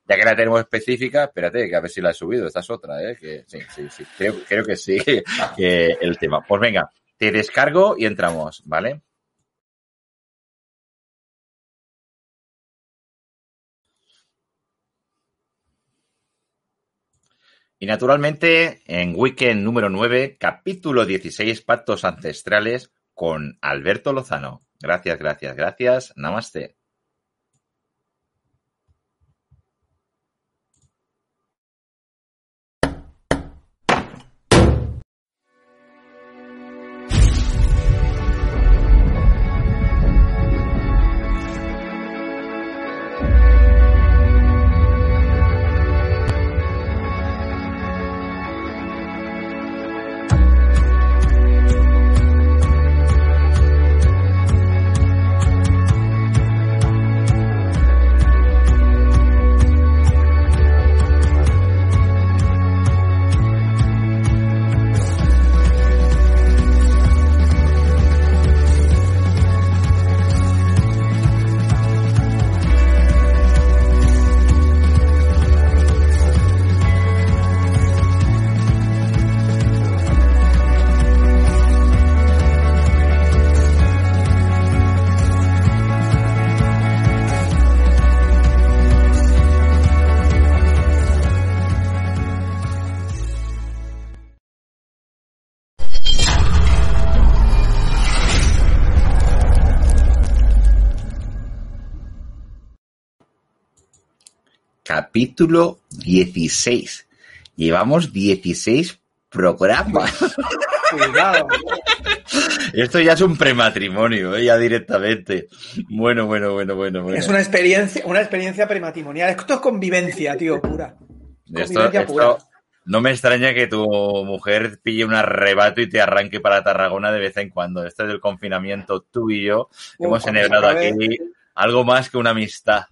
A: Ya, que la tenemos específica, espérate, que a ver si la he subido. Esta es otra, ¿eh? Que, sí, sí, sí. Creo, creo que sí, que el tema. Pues venga, te descargo y entramos, ¿vale? Y naturalmente, en Weekend número 9, capítulo 16, Pactos Ancestrales, con Alberto Lozano. Gracias, gracias, gracias. Namaste. Capítulo 16. Llevamos 16 programas. Cuidado. Esto ya es un prematrimonio, ¿eh? ya directamente. Bueno, bueno, bueno, bueno, bueno.
C: Es una experiencia, una experiencia prematrimonial. Esto es convivencia, tío, pura.
A: Esto, no me extraña que tu mujer pille un arrebato y te arranque para Tarragona de vez en cuando. Este es el confinamiento, tú y yo hemos celebrado aquí algo más que una amistad.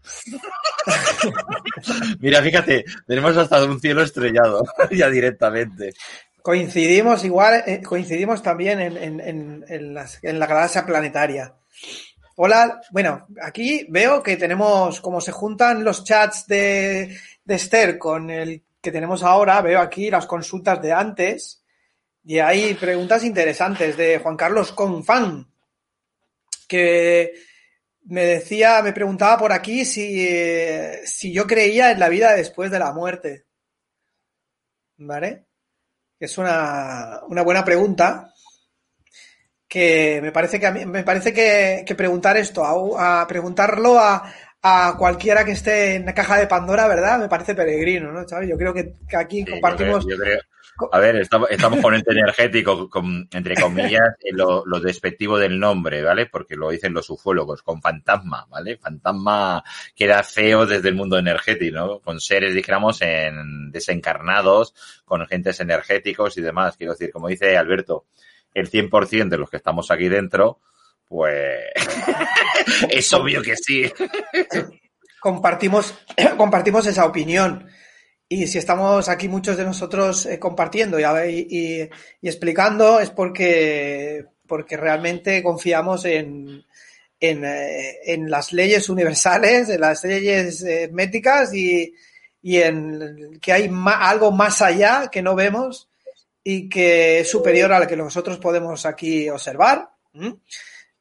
A: Mira, fíjate, tenemos hasta un cielo estrellado ya directamente.
C: Coincidimos igual, eh, coincidimos también en, la galaxia planetaria. Hola, bueno, aquí veo que tenemos, como se juntan los chats de, de Esther con el que tenemos ahora, veo aquí las consultas de antes y hay preguntas interesantes de Juan Carlos Confan, que me decía, me preguntaba por aquí si, si yo creía en la vida después de la muerte. ¿Vale? Es una, buena pregunta que me parece que me parece que, preguntar esto, a, preguntarlo a, a, cualquiera que esté en la caja de Pandora, ¿verdad? Me parece peregrino, ¿no? Yo creo que, aquí compartimos.
A: A ver, estamos, con ente energético, con, entre comillas, lo, lo, despectivo del nombre, ¿vale? Porque lo dicen los ufólogos, con fantasma, ¿vale? Fantasma queda feo desde el mundo energético, ¿no? Con seres, dijéramos, en desencarnados, con agentes energéticos y demás. Quiero decir, como dice Alberto, el 100% de los que estamos aquí dentro, pues es obvio que sí.
C: Compartimos, compartimos esa opinión. Y si estamos aquí muchos de nosotros eh, compartiendo y, explicando es porque, porque realmente confiamos en, en, eh, las leyes universales, en las leyes eh, médicas y, y, en que hay algo más allá que no vemos y que es superior a lo que nosotros podemos aquí observar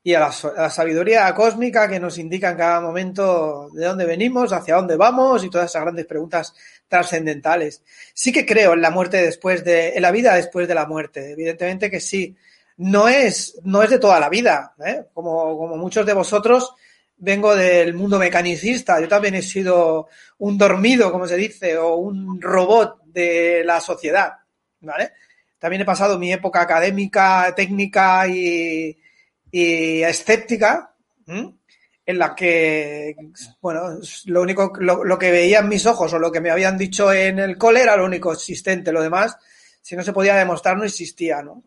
C: y a la, sabiduría cósmica que nos indica en cada momento de dónde venimos, hacia dónde vamos y todas esas grandes preguntas trascendentales. Sí que creo en la muerte después de, en la vida después de la muerte, evidentemente que sí. No es, no es de toda la vida, ¿eh? como, como muchos de vosotros vengo del mundo mecanicista, yo también he sido un dormido, como se dice, o un robot de la sociedad, ¿vale? También he pasado mi época académica, técnica y, y escéptica, en la que, bueno, lo único, lo, que veía en mis ojos o lo que me habían dicho en el cole era lo único existente, lo demás, si no se podía demostrar, no existía, ¿no?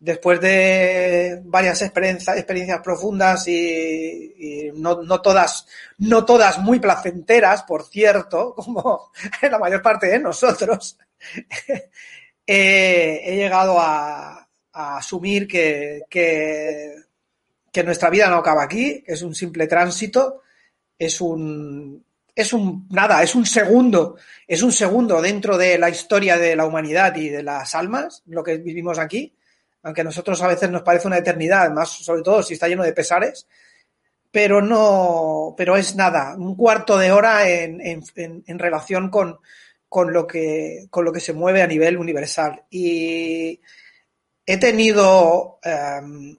C: después de varias experiencias, experiencias profundas y, no, no, todas, no todas muy placenteras, por cierto, como la mayor parte de nosotros, he llegado a, a asumir que, que, nuestra vida no acaba aquí, que es un simple tránsito, es un, es un, nada, es un segundo, es un segundo dentro de la historia de la humanidad y de las almas, lo que vivimos aquí, aunque a nosotros a veces nos parece una eternidad, más sobre todo si está lleno de pesares, pero no, pero es nada, un cuarto de hora en, en, en relación con, con, lo que, con lo que se mueve a nivel universal. Y, he tenido, em,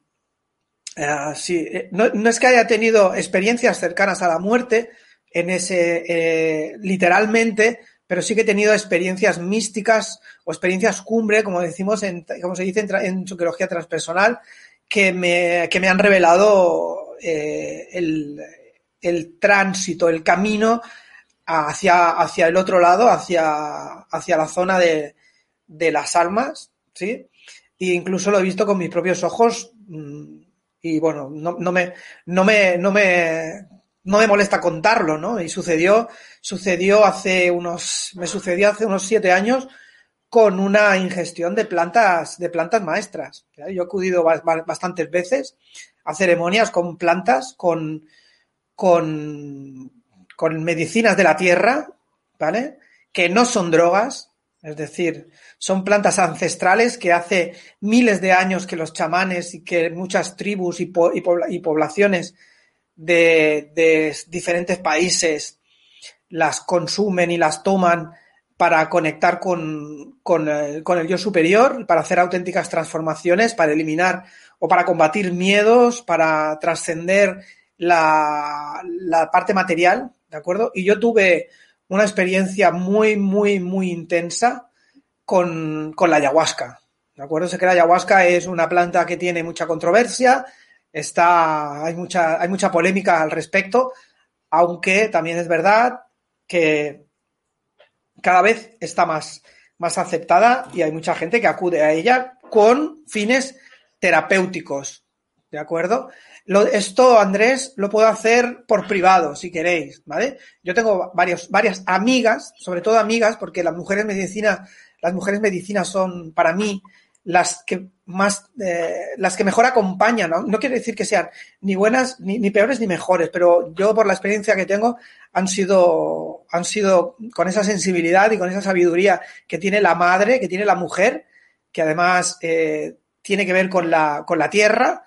C: eh, sí, eh, no, es que haya tenido experiencias cercanas a la muerte, en ese, eh, literalmente, pero sí que he tenido experiencias místicas o experiencias cumbre, como decimos, en, como se dice en, en psicología transpersonal, que me, que me han revelado el, el, tránsito, el camino hacia, hacia el otro lado, hacia, hacia la zona de, de las almas, ¿sí? e incluso lo he visto con mis propios ojos mm, y bueno, no, no, me, no, me, no, me, no me molesta contarlo, ¿no? Y sucedió, sucedió hace unos, me sucedió hace unos siete años con una ingestión de plantas, de plantas maestras. Yo he acudido bastantes veces a ceremonias con plantas, con, con, con medicinas de la tierra, ¿vale? Que no son drogas, es decir, son plantas ancestrales que hace miles de años que los chamanes y que muchas tribus y, poblaciones de, diferentes países las consumen y las toman para conectar con, el, yo superior, para hacer auténticas transformaciones, para eliminar o para combatir miedos, para trascender la, la parte material, ¿de acuerdo? Y yo tuve una experiencia muy, muy, muy intensa con, con la ayahuasca. ¿De acuerdo? Sé que la ayahuasca es una planta que tiene mucha controversia, está, hay, mucha, hay mucha polémica al respecto, aunque también es verdad que cada vez está más, más aceptada y hay mucha gente que acude a ella con fines terapéuticos. ¿De acuerdo? esto, Andrés, lo puedo hacer por privado, si queréis, ¿vale? Yo tengo varios, varias amigas, sobre todo amigas, porque las mujeres medicina, las mujeres medicinas son, para mí, las que más, eh, las que mejor acompañan, ¿no? quiere decir que sean ni buenas, ni, ni, peores, ni mejores, pero yo por la experiencia que tengo han sido, han sido con esa sensibilidad y con esa sabiduría que tiene la madre, que tiene la mujer, que además eh, tiene que ver con la, con la tierra,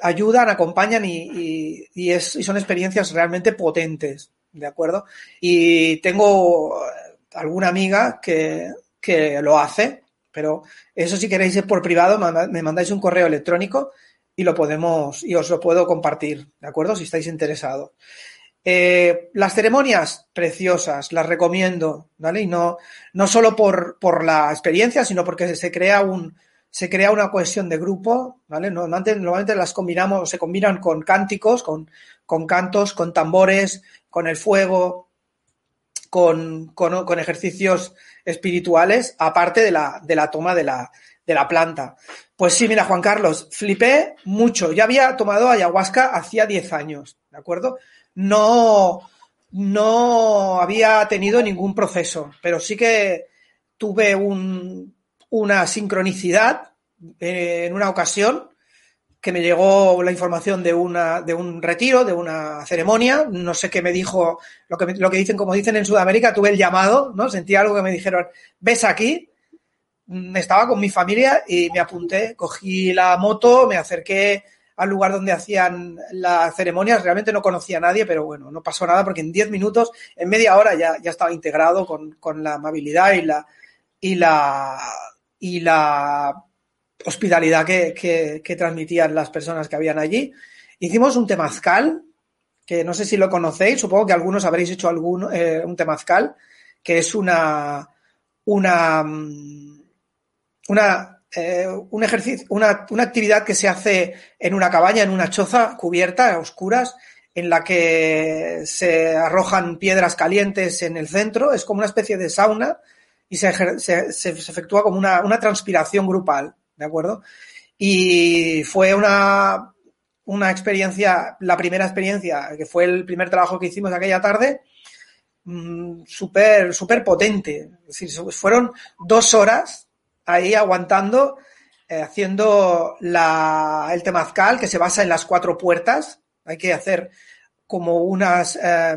C: ayudan, acompañan y, y son experiencias realmente potentes, ¿de acuerdo? Y tengo alguna amiga que, que lo hace, pero eso si queréis por privado, me mandáis un correo electrónico y lo podemos, y os lo puedo compartir, ¿de acuerdo? Si estáis interesados. Eh, las ceremonias preciosas, las recomiendo, ¿vale? Y no, no solo por, por la experiencia, sino porque se crea un, se crea una cohesión de grupo, ¿vale? Normalmente, normalmente las combinamos, se combinan con cánticos, con, con cantos, con tambores, con el fuego, con, con, con ejercicios espirituales, aparte de la, de la toma de la, de la planta. Pues sí, mira, Juan Carlos, flipé mucho. Ya había tomado ayahuasca hacía 10 años, ¿de acuerdo? No, no había tenido ningún proceso, pero sí que tuve un, una sincronicidad en una ocasión que me llegó la información de una de un retiro, de una ceremonia, no sé qué me dijo, lo que, lo que dicen, como dicen en Sudamérica, tuve el llamado, ¿no? Sentí algo que me dijeron, ves aquí, estaba con mi familia y me apunté, cogí la moto, me acerqué al lugar donde hacían las ceremonias, realmente no conocía a nadie, pero bueno, no pasó nada porque en 10 minutos, en media hora ya, ya estaba integrado con, con la amabilidad y la, y la, y la hospitalidad que, que, transmitían las personas que habían allí. Hicimos un temazcal, que no sé si lo conocéis, supongo que algunos habréis hecho algún, eh, un temazcal, que es una, una, mm, una, eh, un ejercicio, una, actividad que se hace en una cabaña, en una choza cubierta, a oscuras, en la que se arrojan piedras calientes en el centro, es como una especie de sauna y se, se, se efectúa como una, una transpiración grupal. ¿De acuerdo? Y fue una, una experiencia, la primera experiencia, que fue el primer trabajo que hicimos aquella tarde, mm, súper, súper potente. Es decir, fueron dos horas ahí aguantando, eh, haciendo la, el temazcal que se basa en las cuatro puertas. Hay que hacer como unas, eh,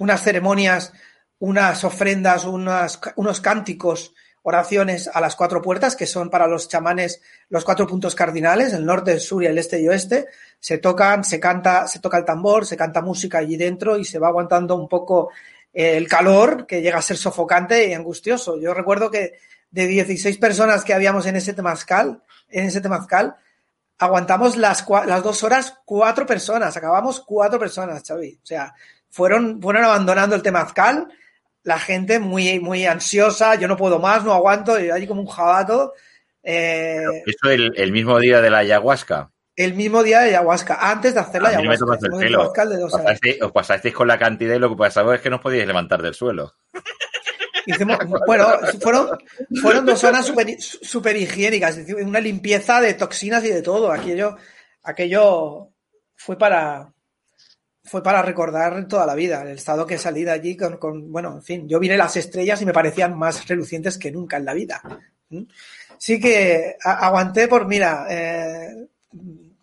C: unas ceremonias, unas ofrendas, unas, unos cánticos oraciones a las cuatro puertas, que son para los chamanes los cuatro puntos cardinales, el norte, el sur y el este y oeste. Se tocan, se canta, se toca el tambor, se canta música allí dentro y se va aguantando un poco el calor que llega a ser sofocante y angustioso. Yo recuerdo que de 16 personas que habíamos en ese temazcal, en ese temazcal, aguantamos las, las dos horas cuatro personas, acabamos cuatro personas, Xavi. O sea, fueron, fueron abandonando el temazcal la gente muy, muy ansiosa, yo no puedo más, no aguanto, y allí como un jabato.
A: Eh, ¿Eso el, el, mismo día de la ayahuasca?
C: El mismo día de ayahuasca, antes de hacer la ayahuasca.
A: El de dos os, pasasteis, os, pasasteis, con la cantidad y lo que pasaba es que no os podíais levantar del suelo.
C: Hicimos, bueno, fueron, fueron dos zonas super, super higiénicas, una limpieza de toxinas y de todo. Aquello, aquello fue para, fue para recordar toda la vida, el estado que salí de allí con, bueno, en fin, yo vi las estrellas y me parecían más relucientes que nunca en la vida. Sí que aguanté por, mira, eh,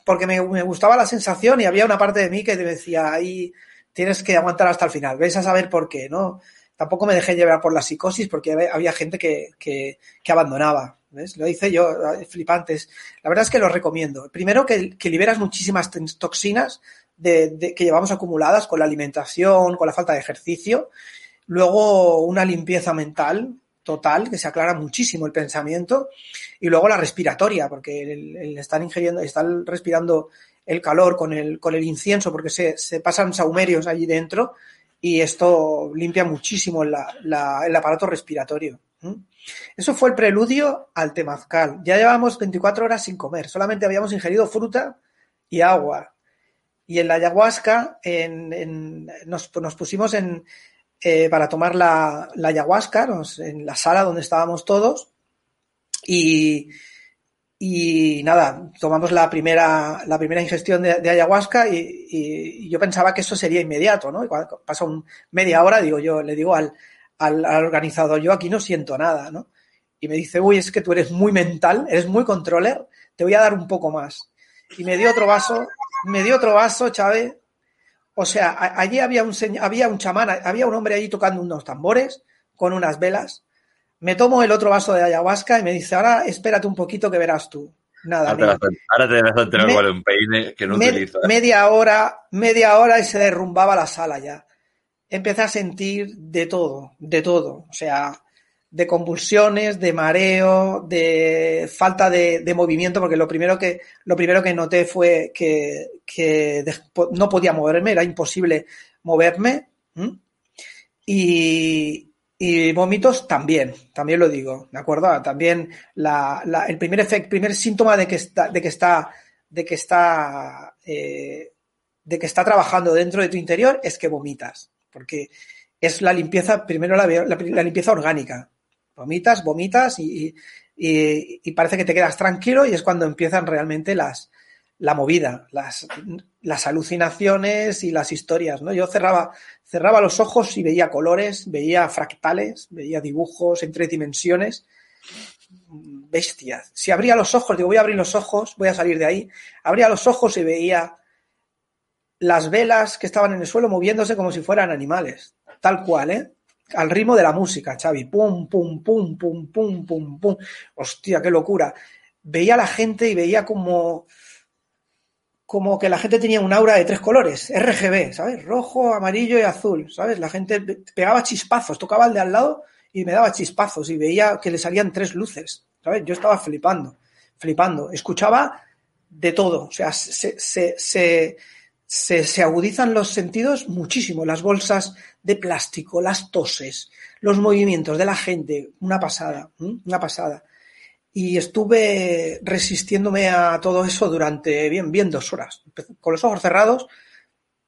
C: porque me, gustaba la sensación y había una parte de mí que decía, ahí tienes que aguantar hasta el final, ves a saber por qué, ¿no? Tampoco me dejé llevar por la psicosis porque había gente que, que, que abandonaba. ¿Ves? Lo hice yo, flipantes. La verdad es que lo recomiendo. Primero que, que liberas muchísimas toxinas de, que llevamos acumuladas con la alimentación, con la falta de ejercicio. Luego una limpieza mental total, que se aclara muchísimo el pensamiento. Y luego la respiratoria, porque el, estar ingiriendo, estar respirando el calor con el, con el incienso, porque se, se pasan saumerios allí dentro y esto limpia muchísimo el aparato respiratorio. Eso fue el preludio al temazcal. Ya llevábamos 24 horas sin comer, solamente habíamos ingerido fruta y agua. Y en la ayahuasca nos, pusimos en, eh, para tomar la, ayahuasca en la sala donde estábamos todos y, y nada, tomamos la primera, la primera ingestión de, ayahuasca y, yo pensaba que eso sería inmediato, ¿no? Y cuando pasa un media hora, digo yo, le digo al, al, organizador, yo aquí no siento nada, ¿no? Y me dice, uy, es que tú eres muy mental, eres muy controller, te voy a dar un poco más. Y me dio otro vaso, me dio otro vaso, Chávez. O sea, allí había un, había un chamán, había un hombre allí tocando unos tambores con unas velas. Me tomo el otro vaso de ayahuasca y me dice, ahora espérate un poquito que verás tú. Nada.
A: Ahora te, vas a enterar con un peine que no utilizo.
C: Media hora, media hora y se derrumbaba la sala ya empecé a sentir de todo, de todo. O sea, de convulsiones, de mareo, de falta de, movimiento, porque lo primero que, lo primero que noté fue que, no podía moverme, era imposible moverme. Y, y vómitos también, también lo digo, ¿de acuerdo? También el primer primer síntoma de que está, de que está, de que está, eh, de que está trabajando dentro de tu interior es que vomitas porque es la limpieza, primero la, limpieza orgánica. Vomitas, vomitas y, parece que te quedas tranquilo y es cuando empiezan realmente las, la movida, las, las alucinaciones y las historias, ¿no? Yo cerraba, cerraba los ojos y veía colores, veía fractales, veía dibujos en tres dimensiones. Bestias. Si abría los ojos, digo, voy a abrir los ojos, voy a salir de ahí. Abría los ojos y veía las velas que estaban en el suelo moviéndose como si fueran animales, tal cual, ¿eh? Al ritmo de la música, Xavi. Pum, pum, pum, pum, pum, pum, pum. Hostia, qué locura. Veía a la gente y veía como como que la gente tenía un aura de tres colores, RGB, ¿sabes? Rojo, amarillo y azul, ¿sabes? La gente pegaba chispazos, tocaba al de al lado y me daba chispazos y veía que le salían tres luces, ¿sabes? Yo estaba flipando, flipando. Escuchaba de todo, o sea, se, se se, agudizan los sentidos muchísimo. Las bolsas de plástico, las toses, los movimientos de la gente, una pasada, una pasada. Y estuve resistiéndome a todo eso durante bien, bien dos horas. Con los ojos cerrados,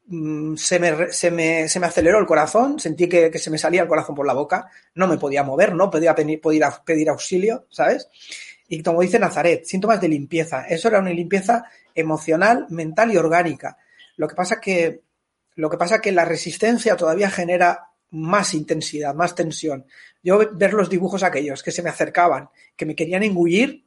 C: mm, se me, se me, se me aceleró el corazón, sentí que, se me salía el corazón por la boca, no me podía mover, no podía pedir, pedir auxilio, ¿sabes? Y como dice Nazaret, síntomas de limpieza. Eso era una limpieza emocional, mental y orgánica lo que pasa que, lo que pasa que la resistencia todavía genera más intensidad, más tensión. Yo ver los dibujos aquellos que se me acercaban, que me querían engullir,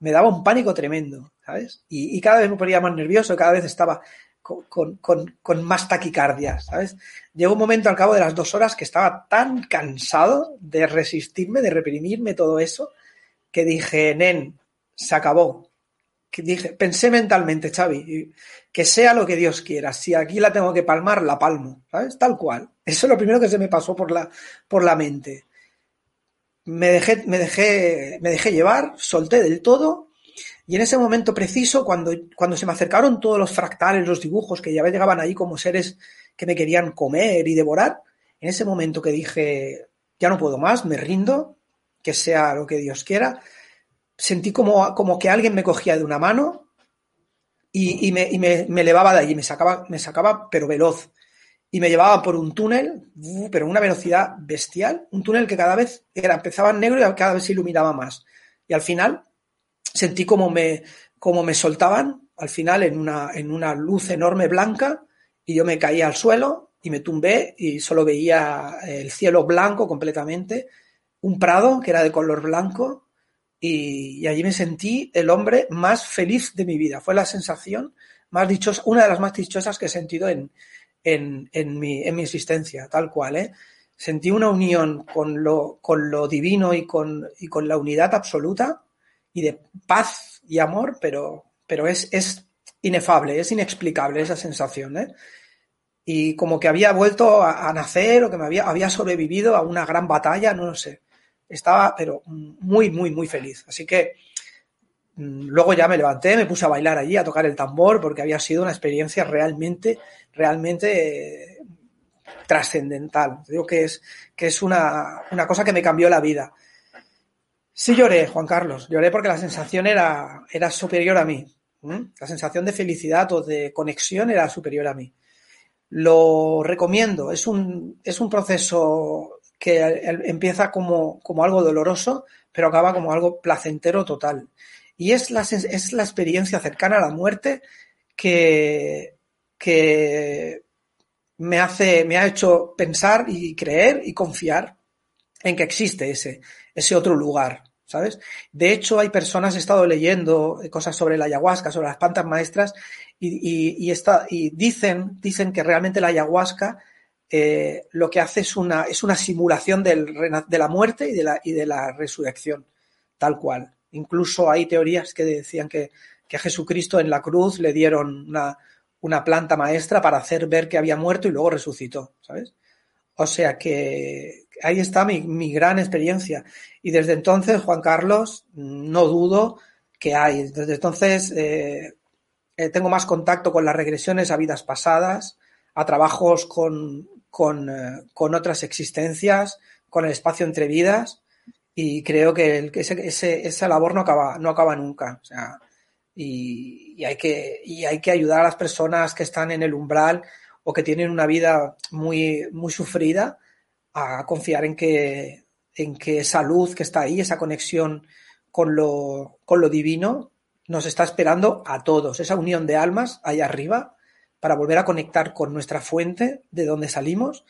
C: me daba un pánico tremendo, ¿sabes? Y, cada vez me ponía más nervioso, cada vez estaba con, con, más taquicardia, ¿sabes? Llegó un momento al cabo de las dos horas que estaba tan cansado de resistirme, de reprimirme todo eso, que dije, nen, se acabó, dije, pensé mentalmente, Xavi, que sea lo que Dios quiera. Si aquí la tengo que palmar, la palmo, ¿sabes? Tal cual. Eso es lo primero que se me pasó por la, por la mente. Me dejé, me dejé, me dejé llevar, solté del todo, y en ese momento preciso, cuando, cuando se me acercaron todos los fractales, los dibujos que ya llegaban ahí como seres que me querían comer y devorar, en ese momento que dije, ya no puedo más, me rindo, que sea lo que Dios quiera, sentí como, como que alguien me cogía de una mano y, me, y me, me, elevaba de allí, me sacaba, me sacaba, pero veloz. Y me llevaba por un túnel, pero una velocidad bestial, un túnel que cada vez era, empezaba en negro y cada vez se iluminaba más. Y al final sentí como me, como me soltaban, al final en una, en una luz enorme blanca, y yo me caía al suelo y me tumbé y solo veía el cielo blanco completamente, un prado que era de color blanco, y, allí me sentí el hombre más feliz de mi vida. Fue la sensación más dichosa, una de las más dichosas que he sentido en, en, en, mi, en mi existencia, tal cual. ¿eh? Sentí una unión con lo, con lo divino y con, y con la unidad absoluta y de paz y amor, pero, pero es, es inefable, es inexplicable esa sensación. ¿eh? Y como que había vuelto a, a, nacer o que me había, había sobrevivido a una gran batalla, no lo sé estaba, pero muy, muy, muy feliz. Así que mm, luego ya me levanté, me puse a bailar allí, a tocar el tambor, porque había sido una experiencia realmente, realmente trascendental. Digo que es, que es una, una cosa que me cambió la vida. Sí lloré, Juan Carlos, lloré porque la sensación era, era superior a mí. La sensación de felicidad o de conexión era superior a mí. Lo recomiendo, es un, es un proceso que empieza como, como algo doloroso, pero acaba como algo placentero total. Y es la, es la experiencia cercana a la muerte que, que me, hace, me ha hecho pensar y creer y confiar en que existe ese, ese otro lugar, ¿sabes? De hecho, hay personas, he estado leyendo cosas sobre la ayahuasca, sobre las plantas maestras, y, y, está, y dicen, dicen que realmente la ayahuasca eh, lo que hace es una, es una simulación de la muerte y de la, y de la resurrección, tal cual. Incluso hay teorías que decían que, que a Jesucristo en la cruz le dieron una, una planta maestra para hacer ver que había muerto y luego resucitó, ¿sabes? O sea que ahí está mi, gran experiencia. Y desde entonces, Juan Carlos, no dudo que hay. Desde entonces eh, eh, tengo más contacto con las regresiones a vidas pasadas, a trabajos con, con, eh, con otras existencias, con el espacio entre vidas, y creo que, ese, esa labor no acaba, no acaba nunca. Sea, y, hay que, y hay que ayudar a las personas que están en el umbral o que tienen una vida muy, muy sufrida a confiar en que, en que esa luz que está ahí, esa conexión con lo, con lo divino, nos está esperando a todos, esa unión de almas ahí arriba para volver a conectar con nuestra fuente de donde salimos,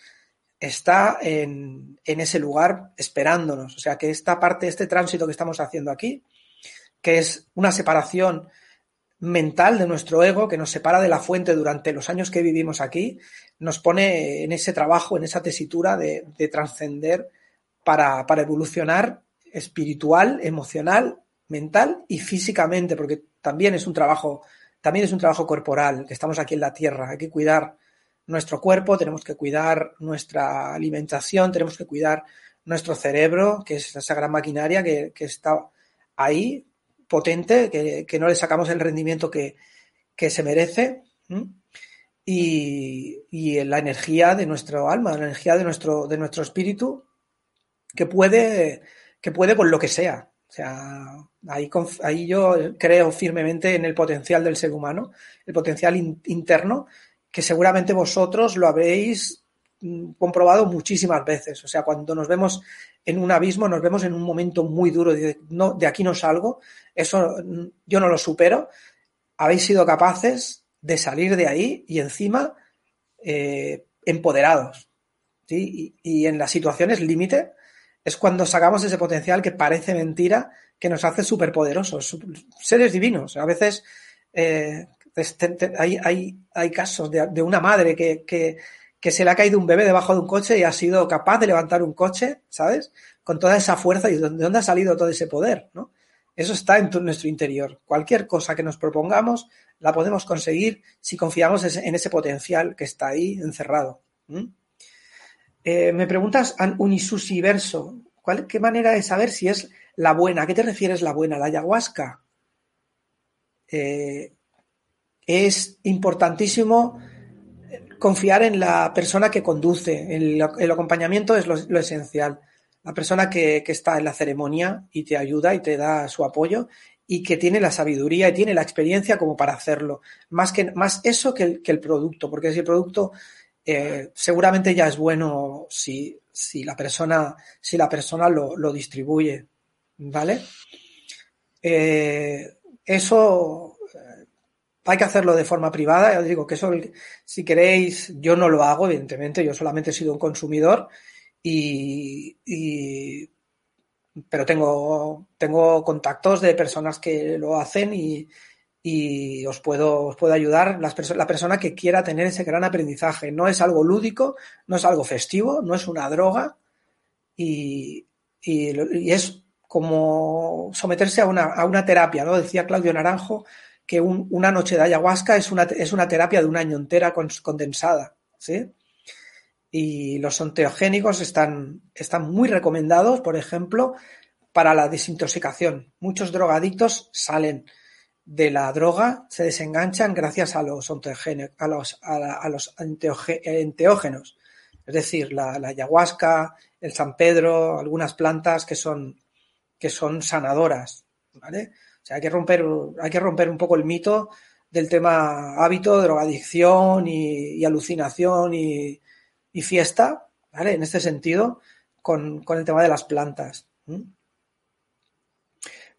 C: está en, en ese lugar esperándonos. O sea que esta parte, este tránsito que estamos haciendo aquí, que es una separación mental de nuestro ego que nos separa de la fuente durante los años que vivimos aquí, nos pone en ese trabajo, en esa tesitura de, trascender para, evolucionar espiritual, emocional, mental y físicamente, porque también es un trabajo, también es un trabajo corporal, que estamos aquí en la tierra, hay que cuidar nuestro cuerpo, tenemos que cuidar nuestra alimentación, tenemos que cuidar nuestro cerebro, que es esa gran maquinaria que, está ahí potente, que, no le sacamos el rendimiento que, se merece. Y, y, la energía de nuestro alma, la energía de nuestro, de nuestro espíritu, que puede, que puede con lo que sea. O sea, ahí, ahí yo creo firmemente en el potencial del ser humano, el potencial interno, que seguramente vosotros lo habéis mm, comprobado muchísimas veces. O sea, cuando nos vemos en un abismo, nos vemos en un momento muy duro, de, no, de aquí no salgo, eso yo no lo supero, habéis sido capaces de salir de ahí y encima eh, empoderados. ¿sí? Y, en las situaciones límite es cuando sacamos ese potencial que parece mentira, que nos hace superpoderosos, seres divinos. A veces eh, hay, hay, hay, casos de, una madre que, que, que se le ha caído un bebé debajo de un coche y ha sido capaz de levantar un coche, ¿sabes? Con toda esa fuerza y de dónde ha salido todo ese poder, ¿no? Eso está en nuestro interior. Cualquier cosa que nos propongamos la podemos conseguir si confiamos en ese potencial que está ahí encerrado. Eh, me preguntas, unisusiverso, ¿cuál, ¿qué manera de saber si es la buena? ¿A qué te refieres la buena? ¿La ayahuasca? Eh, es importantísimo confiar en la persona que conduce. El, acompañamiento es lo, esencial. La persona que, está en la ceremonia y te ayuda y te da su apoyo y que tiene la sabiduría y tiene la experiencia como para hacerlo. Más, que, más eso que el, producto, porque si el producto eh, seguramente ya es bueno si, si la persona, si la persona lo, lo distribuye. ¿Vale? Eh, eso hay que hacerlo de forma privada. Ya os digo que eso, si queréis, yo no lo hago, evidentemente, yo solamente he sido un consumidor y, pero tengo, tengo contactos de personas que lo hacen y, y os puedo, os puedo ayudar la persona que quiera tener ese gran aprendizaje. No es algo lúdico, no es algo festivo, no es una droga y, y, es como someterse a una, a una terapia, ¿no? Decía Claudio Naranjo, que una noche de ayahuasca es una, es una terapia de un año entera condensada, ¿sí? Y los enteogénicos están, están muy recomendados, por ejemplo, para la desintoxicación. Muchos drogadictos salen de la droga, se desenganchan gracias a los, a los, enteógenos. Es decir, la, ayahuasca, el San Pedro, algunas plantas que son, que son sanadoras, ¿vale? Hay que romper, hay que romper un poco el mito del tema hábito, drogadicción y, alucinación y, fiesta, ¿vale? En este sentido, con, el tema de las plantas.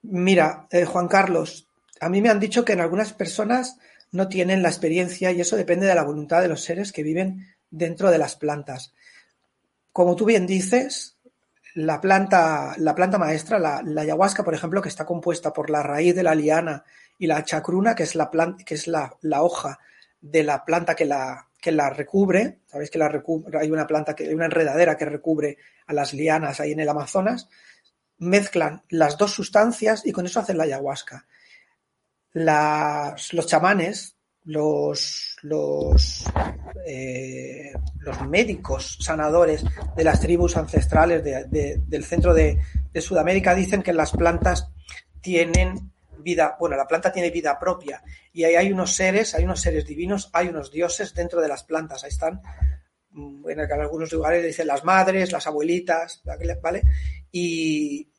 C: Mira, eh, Juan Carlos, a mí me han dicho que en algunas personas no tienen la experiencia y eso depende de la voluntad de los seres que viven dentro de las plantas. Como tú bien dices, la planta, la planta maestra, la, ayahuasca, por ejemplo, que está compuesta por la raíz de la liana y la chacruna, que es la que es la, hoja de la planta que la, que la recubre, sabéis que hay una planta que, hay una enredadera que recubre a las lianas ahí en el Amazonas, mezclan las dos sustancias y con eso hacen la ayahuasca. Los chamanes, los, los, eh, los médicos sanadores de las tribus ancestrales del centro de, Sudamérica dicen que las plantas tienen vida, bueno, la planta tiene vida propia y ahí hay unos seres, hay unos seres divinos, hay unos dioses dentro de las plantas, ahí están, mm, en algunos lugares dicen las madres, las abuelitas, ¿vale? Y,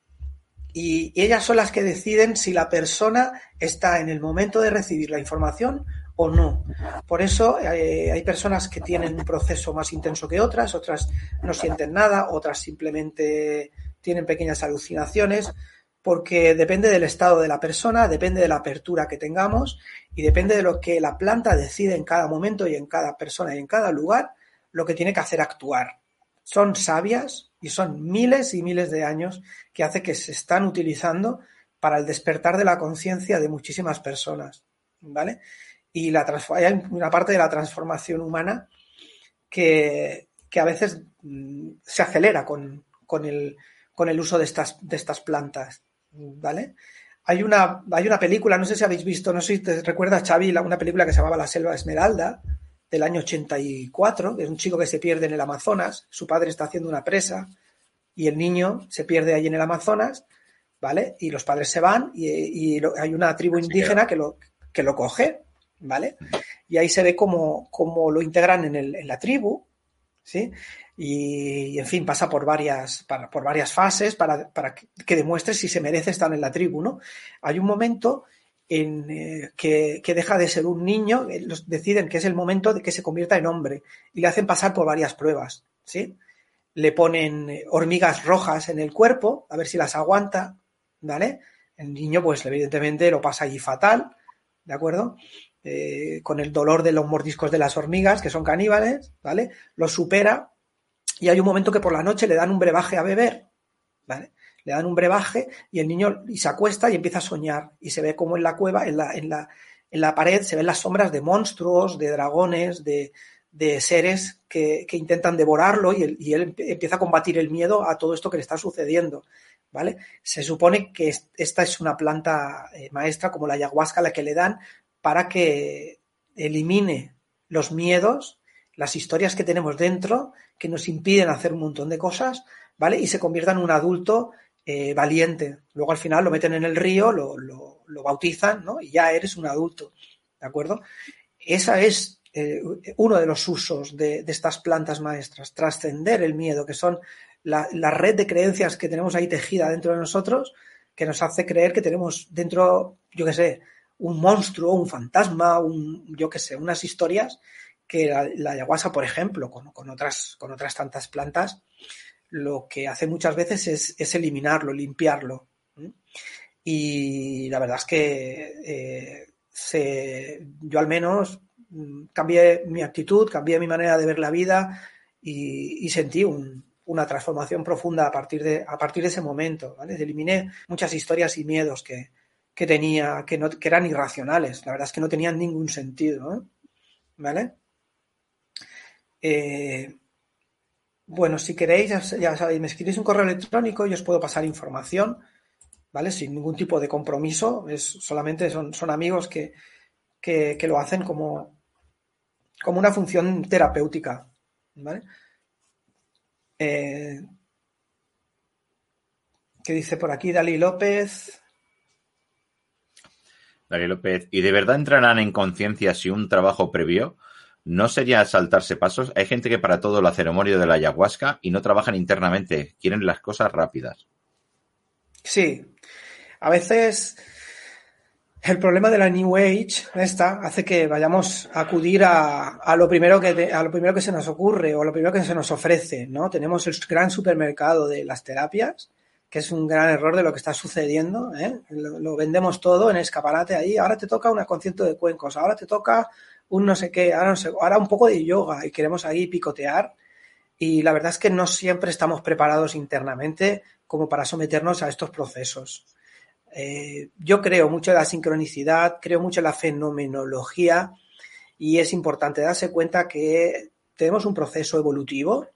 C: y ellas son las que deciden si la persona está en el momento de recibir la información o no. Por eso eh, hay personas que tienen un proceso más intenso que otras, otras no sienten nada, otras simplemente tienen pequeñas alucinaciones, porque depende del estado de la persona, depende de la apertura que tengamos y depende de lo que la planta decide en cada momento y en cada persona y en cada lugar, lo que tiene que hacer actuar. Son sabias y son miles y miles de años que hace que se están utilizando para el despertar de la conciencia de muchísimas personas, ¿vale? y la hay una parte de la transformación humana que, a veces mm, se acelera con, el, con el uso de estas, de estas plantas, ¿vale? Hay una, hay una película, no sé si habéis visto, no sé si te recuerdas, Xavi, una película que se llamaba La Selva Esmeralda, del año 84, que es un chico que se pierde en el Amazonas, su padre está haciendo una presa y el niño se pierde ahí en el Amazonas, ¿vale? Y los padres se van y, hay una tribu indígena que lo, que lo coge ¿vale? Y ahí se ve cómo, lo integran en, el, en, la tribu, ¿sí? Y, en fin, pasa por varias, por varias fases para, que, demuestre si se merece estar en la tribu, ¿no? Hay un momento eh, que, deja de ser un niño, eh, deciden que es el momento de que se convierta en hombre y le hacen pasar por varias pruebas, ¿sí? Le ponen eh, hormigas rojas en el cuerpo, a ver si las aguanta, ¿vale? El niño, pues evidentemente lo pasa allí fatal, ¿de acuerdo? Con el dolor de los mordiscos de las hormigas, que son caníbales, ¿vale? Lo supera y hay un momento que por la noche le dan un brebaje a beber, ¿vale? Le dan un brebaje y el niño y se acuesta y empieza a soñar y se ve como en la cueva, en la, en la, en la pared, se ven las sombras de monstruos, de dragones, de, de seres que, que, intentan devorarlo y él, y él, empieza a combatir el miedo a todo esto que le está sucediendo. ¿Vale? Se supone que esta es una planta eh, maestra como la ayahuasca la que le dan para que elimine los miedos, las historias que tenemos dentro, que nos impiden hacer un montón de cosas, ¿vale? Y se convierta en un adulto eh, valiente. Luego al final lo meten en el río, lo, bautizan, ¿no? Y ya eres un adulto, ¿de acuerdo? Esa es eh, uno de los usos de, estas plantas maestras, trascender el miedo, que son la, la, red de creencias que tenemos ahí tejida dentro de nosotros, que nos hace creer que tenemos dentro, yo qué sé, un monstruo, un fantasma, un, yo qué sé, unas historias que la, ayahuasca, por ejemplo, con, otras, con otras tantas plantas, lo que hace muchas veces es, eliminarlo, limpiarlo. Y la verdad es que eh, yo al menos mm, cambié mi actitud, cambié mi manera de ver la vida y, sentí una transformación profunda a partir de, a partir de ese momento. Eliminé muchas historias y miedos que, que tenía, que, no, que eran irracionales. La verdad es que no tenían ningún sentido. ¿Vale? Eh, bueno, si queréis, ya, sabéis, me escribís un correo electrónico y os puedo pasar información, ¿vale? Sin ningún tipo de compromiso. Es, solamente son, son amigos que, que, lo hacen como, como una función terapéutica. ¿Vale? Eh, ¿Qué dice por aquí Dali López?
A: Darío López, ¿y de verdad entrarán en conciencia si un trabajo previo ¿No sería saltarse pasos? Hay gente que para todo la ceremonia de la ayahuasca y no trabajan internamente, quieren las cosas rápidas.
C: Sí, a veces el problema de la New Age esta hace que vayamos a acudir a, lo primero que a lo primero que se nos ocurre o a lo primero que se nos ofrece, ¿no? Tenemos el gran supermercado de las terapias, que es un gran error de lo que está sucediendo, ¿eh? lo, vendemos todo en escaparate ahí, ahora te toca un concierto de cuencos, ahora te toca un no sé qué, ahora, un poco de yoga y queremos ahí picotear y la verdad es que no siempre estamos preparados internamente como para someternos a estos procesos. Eh, yo creo mucho en la sincronicidad, creo mucho en la fenomenología y es importante darse cuenta que tenemos un proceso evolutivo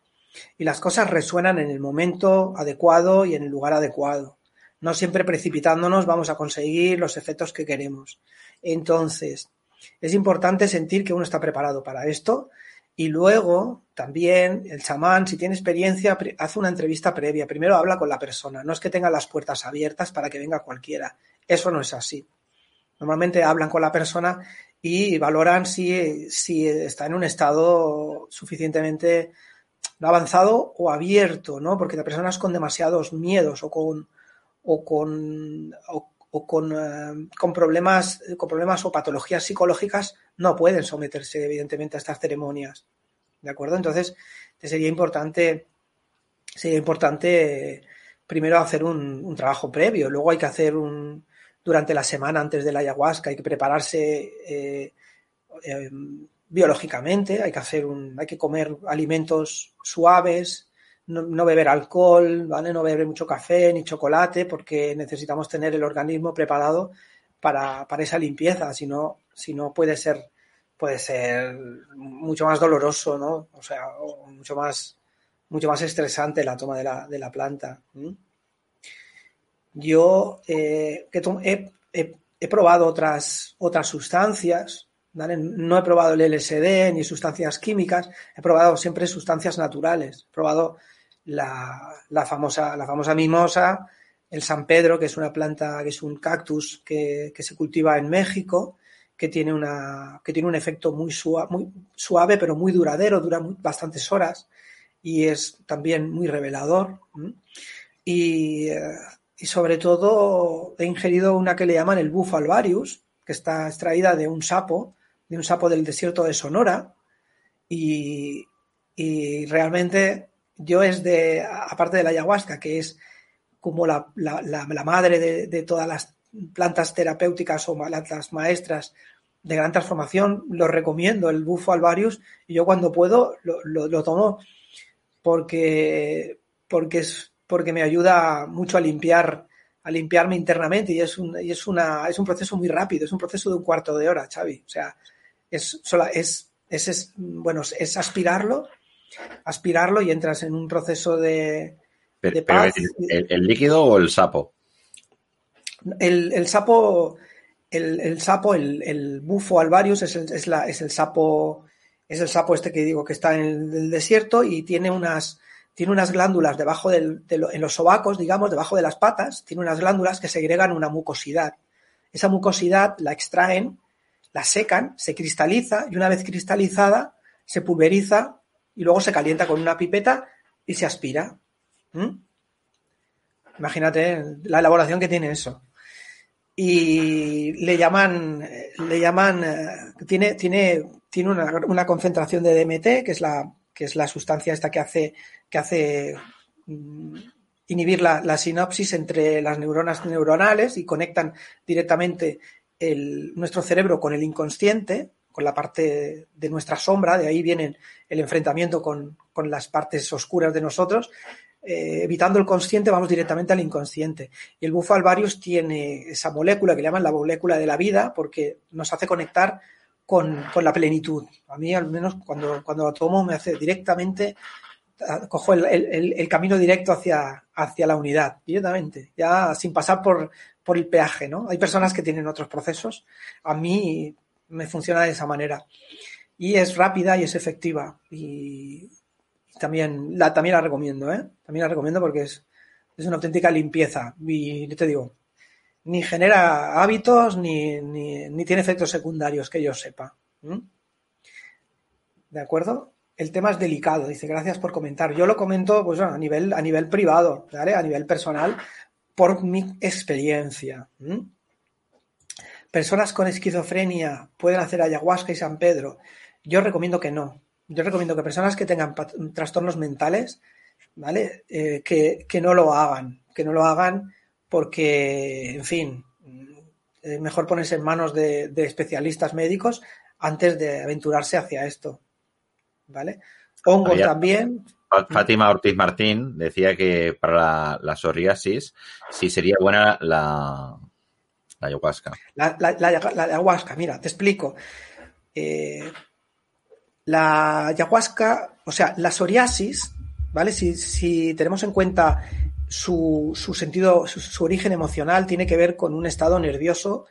C: y las cosas resuenan en el momento adecuado y en el lugar adecuado. No siempre precipitándonos vamos a conseguir los efectos que queremos. Entonces, es importante sentir que uno está preparado para esto y luego también el chamán, si tiene experiencia, hace una entrevista previa. Primero habla con la persona. No es que tenga las puertas abiertas para que venga cualquiera. Eso no es así. Normalmente hablan con la persona y valoran si, si está en un estado suficientemente avanzado o abierto, ¿no? Porque las personas con demasiados miedos o con o con con, eh, con, problemas con problemas o patologías psicológicas no pueden someterse evidentemente a estas ceremonias. ¿De acuerdo? Entonces, sería importante, sería importante primero hacer un, trabajo previo, luego hay que hacer un, durante la semana antes de la ayahuasca, hay que prepararse eh, eh, biológicamente, hay que hacer un, hay que comer alimentos suaves, no, beber alcohol. No beber mucho café ni chocolate, porque necesitamos tener el organismo preparado para, para esa limpieza, si no, puede ser puede ser mucho más doloroso, ¿no? O sea, mucho más, mucho más estresante la toma de la, de la planta. Yo eh, he, he, probado otras, otras sustancias, no he probado el LSD ni sustancias químicas, he probado siempre sustancias naturales. He probado la, famosa, la famosa mimosa, el San Pedro, que es una planta, que es un cactus que, que se cultiva en México, que tiene, una, que tiene un efecto muy, suave, pero muy duradero, dura bastantes horas y es también muy revelador. Y, eh, y, sobre todo he ingerido una que le llaman el bufo alvarius, que está extraída de un sapo, de un sapo del desierto de Sonora. Y, y realmente yo es de, aparte de la ayahuasca, que es como la, la, la, madre de, de, todas las plantas terapéuticas o plantas maestras de gran transformación, lo recomiendo, el bufo alvarius, y yo cuando puedo lo, lo, tomo porque, porque, es, porque me ayuda mucho a limpiar a limpiarme internamente y es un, y es una es un proceso muy rápido, es un proceso de un cuarto de hora, Xavi. O sea, es sola, es, es, bueno, es aspirarlo, aspirarlo y entras en un proceso de,
A: paz. ¿el, líquido o el sapo?
C: El, el sapo, el, el sapo, el, el, bufo alvarius es el, es, la, es el sapo, es el sapo este que digo que está en el, desierto y tiene unas, tiene unas glándulas debajo del, de en los sobacos, digamos, debajo de las patas, tiene unas glándulas que segregan una mucosidad. Esa mucosidad la extraen, la secan, se cristaliza y una vez cristalizada se pulveriza y luego se calienta con una pipeta y se aspira. ¿Mm? Imagínate la elaboración que tiene eso y le llaman, le llaman, eh, tiene, tiene, tiene una, una, concentración de DMT, que es la, que es la sustancia esta que hace, que hace mm, inhibir la, la, sinopsis entre las neuronas neuronales y conectan directamente nuestro cerebro con el inconsciente, con la parte de nuestra sombra, de ahí viene el enfrentamiento con, con las partes oscuras de nosotros, eh, evitando el consciente, vamos directamente al inconsciente. Y el bufo alvarius tiene esa molécula que llaman la molécula de la vida, porque nos hace conectar con, la plenitud. A mí, al menos, cuando, cuando lo tomo, me hace directamente, ah, cojo el, camino directo hacia, hacia la unidad, directamente, ya sin pasar por, por el peaje, ¿no? Hay personas que tienen otros procesos. A mí me funciona de esa manera. Y es rápida y es efectiva. Y, también la, también la recomiendo, ¿eh? También la recomiendo porque es, es una auténtica limpieza. Y te digo, ni genera hábitos ni, ni, tiene efectos secundarios que yo sepa. ¿De acuerdo? El tema es delicado, dice, gracias por comentar. Yo lo comento pues, a, nivel, a nivel privado, ¿vale? A nivel personal, por mi experiencia. Personas con esquizofrenia pueden hacer ayahuasca y San Pedro. Yo recomiendo que no. Yo recomiendo que personas que tengan trastornos mentales, ¿vale? Eh, que, no lo hagan. Que no lo hagan porque, en fin, eh, mejor ponerse en manos de, especialistas médicos antes de aventurarse hacia esto. ¿Vale? Hongos también.
A: Fátima Ortiz Martín decía que para la psoriasis sí sería buena la, la ayahuasca.
C: La, ayahuasca, mira, te explico. Eh, la ayahuasca, o sea, la psoriasis, ¿vale? Si, tenemos en cuenta su, sentido, su, origen emocional, tiene que ver con un estado nervioso,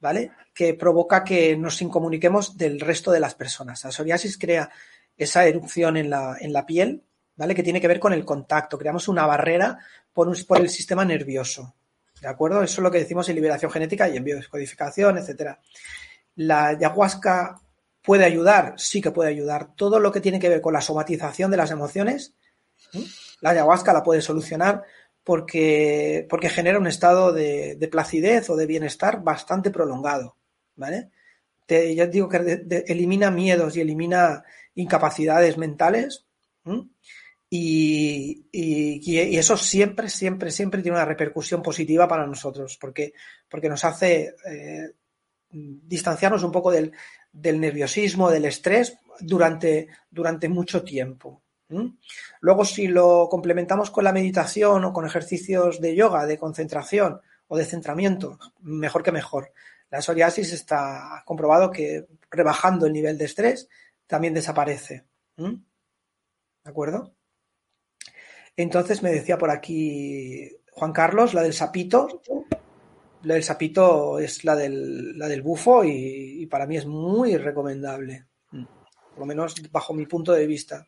C: ¿vale? Que provoca que nos incomuniquemos del resto de las personas. La psoriasis crea esa erupción en la, en la piel, ¿vale? Que tiene que ver con el contacto. Creamos una barrera por, por el sistema nervioso, ¿De acuerdo? Eso es lo que decimos en liberación genética y en biodescodificación, etcétera. La ayahuasca puede ayudar, sí que puede ayudar. Todo lo que tiene que ver con la somatización de las emociones, la ayahuasca la puede solucionar porque, porque genera un estado de, placidez o de bienestar bastante prolongado. ¿Vale? Te, digo que elimina miedos y elimina incapacidades mentales. Y, eso siempre, siempre, siempre tiene una repercusión positiva para nosotros, porque, nos hace eh, distanciarnos un poco del, nerviosismo, del estrés durante mucho tiempo. Luego, si lo complementamos con la meditación o con ejercicios de yoga, de concentración o de centramiento, mejor que mejor. La psoriasis está comprobado que rebajando el nivel de estrés también desaparece. ¿De acuerdo? Entonces me decía por aquí Juan Carlos, la del sapito. La del sapito es la del, la del bufo y, para mí es muy recomendable. Por lo menos bajo mi punto de vista.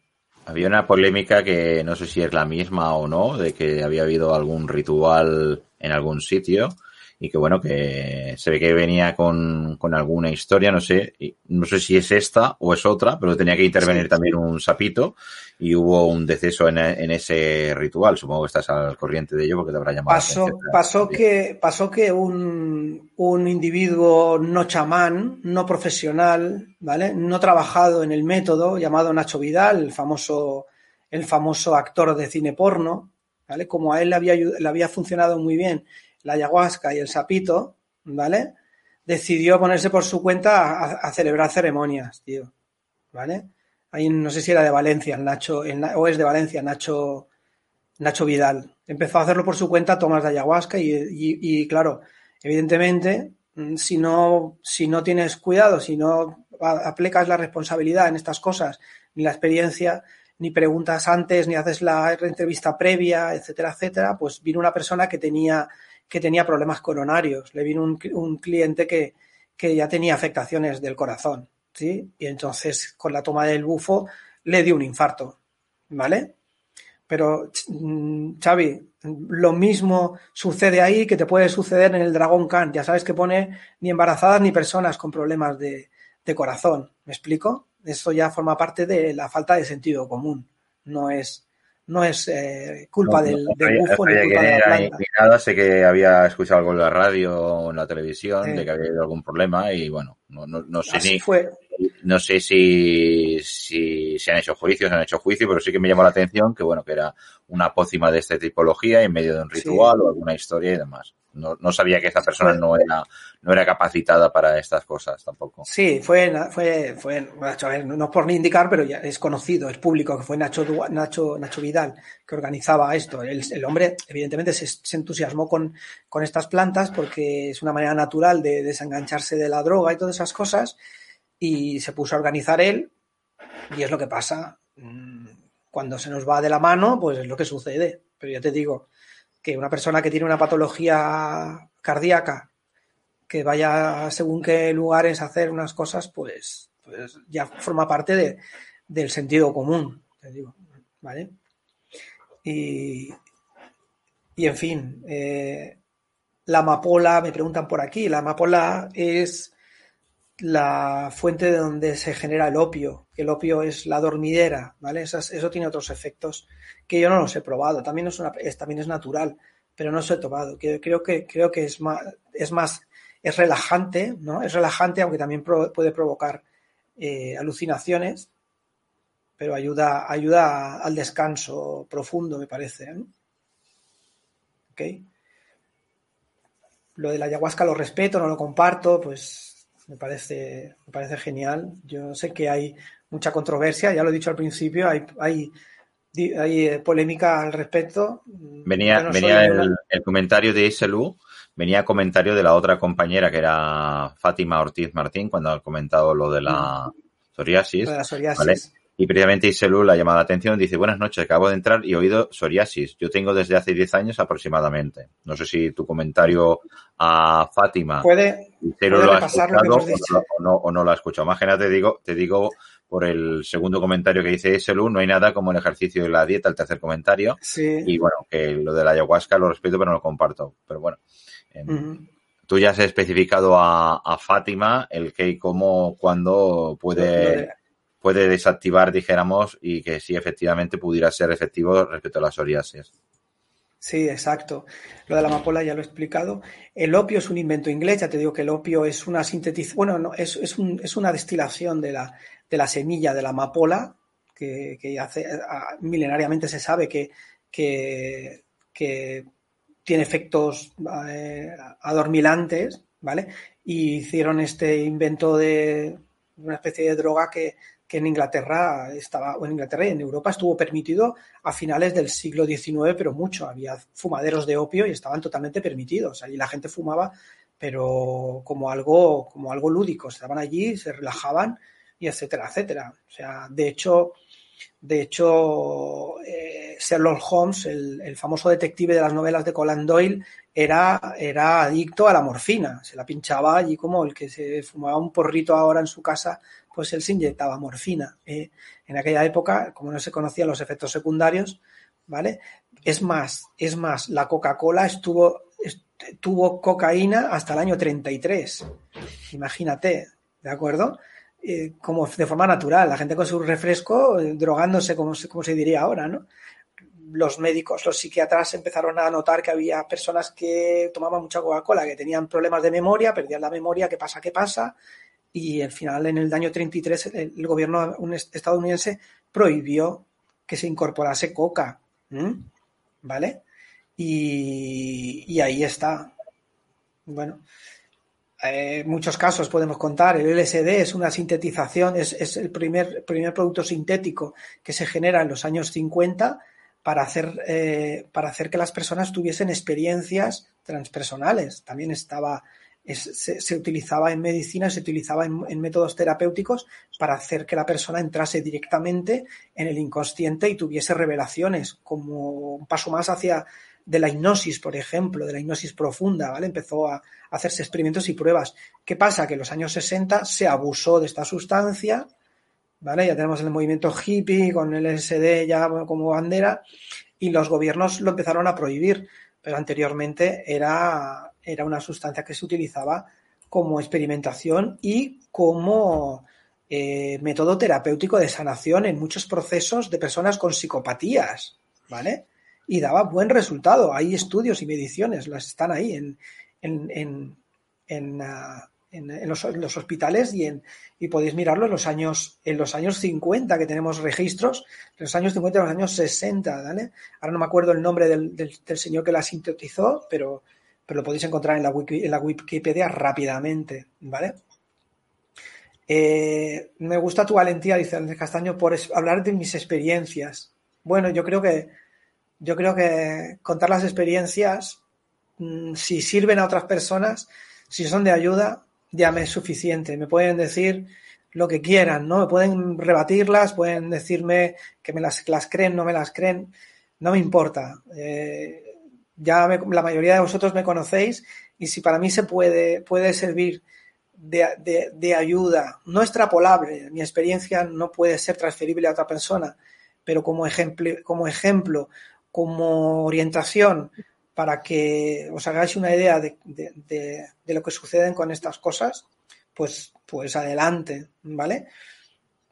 A: Había una polémica que no sé si es la misma o no, de que había habido algún ritual en algún sitio y que bueno, que se ve que venía con, con alguna historia, no sé, no sé si es esta o es otra, pero tenía que intervenir también un sapito y hubo un deceso en, en, ese ritual. Supongo que estás al corriente de ello porque te habrá llamado.
C: Pasó, pasó que, pasó que un, un individuo no chamán, no profesional, ¿vale? No trabajado en el método, llamado Nacho Vidal, el famoso, el famoso actor de cine porno, ¿vale? Como a él le había, le había funcionado muy bien la ayahuasca y el sapito, ¿vale? Decidió ponerse por su cuenta a, celebrar ceremonias, tío, ¿vale? Ahí no sé si era de Valencia, el Nacho, o es de Valencia, Nacho, Nacho Vidal. Empezó a hacerlo por su cuenta, tomas de ayahuasca y, claro, evidentemente, mm, si no, si no tienes cuidado, si no aplicas la responsabilidad en estas cosas, ni la experiencia, ni preguntas antes, ni haces la entrevista previa, etcétera, etcétera, pues vino una persona que tenía que tenía problemas coronarios. Le vino un, cliente que, ya tenía afectaciones del corazón, ¿sí? Y entonces con la toma del bufo le dio un infarto, ¿vale? Pero, mm, Xavi, lo mismo sucede ahí que te puede suceder en el Dragon Khan. Ya sabes que pone ni embarazadas ni personas con problemas de, de corazón. ¿Me explico? Esto ya forma parte de la falta de sentido común. No es, no es eh, culpa del, bufo ni culpa de la planta.
A: nada, sé que había escuchado algo en la radio o en la televisión de que había habido algún problema y bueno, no, no, no sé ni,
C: fue.
A: no sé si, si se han hecho juicios, se han hecho juicios, pero sí que me llamó la atención que bueno, que era una pócima de esta tipología en medio de un ritual o alguna historia y demás. No, no, sabía que esta persona no era, no era capacitada para estas cosas tampoco.
C: Sí, fue, fue, fue no es por ni indicar, pero ya es conocido, es público, que fue Nacho, Nacho, Nacho Vidal que organizaba esto. El, el hombre, evidentemente, se, se, entusiasmó con, con estas plantas porque es una manera natural de desengancharse de la droga y todas esas cosas, y se puso a organizar él, y es lo que pasa. Mm, cuando se nos va de la mano, pues es lo que sucede. Pero ya te digo, que una persona que tiene una patología cardíaca, que vaya según qué lugares a hacer unas cosas, pues, pues ya forma parte de, del sentido común, te digo, ¿vale? Y, y en fin, eh, la amapola, me preguntan por aquí, la amapola es la fuente de donde se genera el opio, el opio es la dormidera, ¿vale? eso tiene otros efectos que yo no los he probado. También es, una, también es natural, pero no los he tomado. Creo que, creo que es más, es más, es relajante, ¿no? Es relajante, aunque también puede provocar eh, alucinaciones, pero ayuda, ayuda al descanso profundo, me parece. ¿eh? Lo de la ayahuasca lo respeto, no lo comparto, pues me parece, me parece genial. Yo sé que hay mucha controversia, ya lo he dicho al principio, hay, hay, hay eh, polémica al respecto.
A: Venía, venía el, comentario de Iselu, venía comentario de la otra compañera que era Fátima Ortiz Martín cuando ha comentado lo de la mm. la psoriasis. Y previamente Iselu la la atención, dice, buenas noches, acabo de entrar y he oído psoriasis. Yo tengo desde hace 10 años aproximadamente. No sé si tu comentario a Fátima
C: puede,
A: lo ha escuchado o no, o no, lo ha escuchado. Más que nada te digo, te digo por el segundo comentario que dice Iselu, no hay nada como el ejercicio y la dieta, el tercer comentario. Y bueno, que lo de la ayahuasca lo respeto, pero no lo comparto. Pero bueno. Em, tú ya has especificado a, Fátima el que y cómo, cuándo puede puede desactivar, dijéramos, y que sí efectivamente pudiera ser efectivo respecto a las psoriasis.
C: Sí, exacto. Lo de la amapola ya lo he explicado. El opio es un invento inglés, ya te digo que el opio es una sintetización, bueno, no, es, es, un, es, una destilación de la, de la semilla de la amapola, que, hace, milenariamente se sabe que, que, que tiene efectos eh, adormilantes, ¿vale? Y hicieron este invento de una especie de droga que, que en Inglaterra estaba, o en Inglaterra y en Europa estuvo permitido a finales del siglo XIX, pero mucho. Había fumaderos de opio y estaban totalmente permitidos. Allí la gente fumaba, pero como algo, como algo lúdico. Estaban allí, se relajaban y etcétera, etcétera. O sea, de hecho, de hecho, eh, Sherlock Holmes, el, el, famoso detective de las novelas de Conan Doyle, era, era adicto a la morfina. Se la pinchaba allí como el que se fumaba un porrito ahora en su casa pues él se inyectaba morfina. ¿eh? en aquella época, como no se conocían los efectos secundarios, ¿vale? Es más, es más, la Coca-Cola estuvo, tuvo cocaína hasta el año 33. Imagínate, ¿de acuerdo? Eh, como de forma natural, la gente con su refresco eh, drogándose, como, como se diría ahora, ¿no? Los médicos, los psiquiatras empezaron a notar que había personas que tomaban mucha Coca-Cola, que tenían problemas de memoria, perdían la memoria, ¿qué pasa? ¿Qué pasa? Y al final en el año 33 el, gobierno estadounidense prohibió que se incorporase coca, ¿vale? Y, ahí está. Bueno, eh, muchos casos podemos contar. El LSD es una sintetización, es, el primer, primer producto sintético que se genera en los años 50 para hacer, eh, para hacer que las personas tuviesen experiencias transpersonales. También estaba se, utilizaba en medicina, se utilizaba en, métodos terapéuticos para hacer que la persona entrase directamente en el inconsciente y tuviese revelaciones, como un paso más hacia de la hipnosis, por ejemplo, de la hipnosis profunda, ¿vale? Empezó a, hacerse experimentos y pruebas. ¿Qué pasa? Que en los años 60 se abusó de esta sustancia, ¿vale? Ya tenemos el movimiento hippie con el LSD ya como bandera y los gobiernos lo empezaron a prohibir, pero anteriormente era era una sustancia que se utilizaba como experimentación y como eh, método terapéutico de sanación en muchos procesos de personas con psicopatías, ¿vale? Y daba buen resultado. Hay estudios y mediciones, las están ahí en, en, en, ah, los, hospitales y, en, y podéis mirarlo en los años en los años 50 que tenemos registros, en los años 50 y los años 60, ¿vale? Ahora no me acuerdo el nombre del, del señor que la sintetizó, pero pero lo podéis encontrar en la, Wikipedia rápidamente, ¿vale? Eh, me gusta tu valentía, dice Andrés Castaño, por hablar de mis experiencias. Bueno, yo creo que yo creo que contar las experiencias, mm, si sirven a otras personas, si son de ayuda, ya me es suficiente. Me pueden decir lo que quieran, ¿no? Me pueden rebatirlas, pueden decirme que me las, las creen, no me las creen, no me importa. Eh, ya la mayoría de vosotros me conocéis y si para mí se puede, puede servir de, ayuda, no extrapolable, mi experiencia no puede ser transferible a otra persona, pero como ejemplo, como, ejemplo, como orientación para que os hagáis una idea de, de lo que suceden con estas cosas, pues, pues adelante, ¿vale?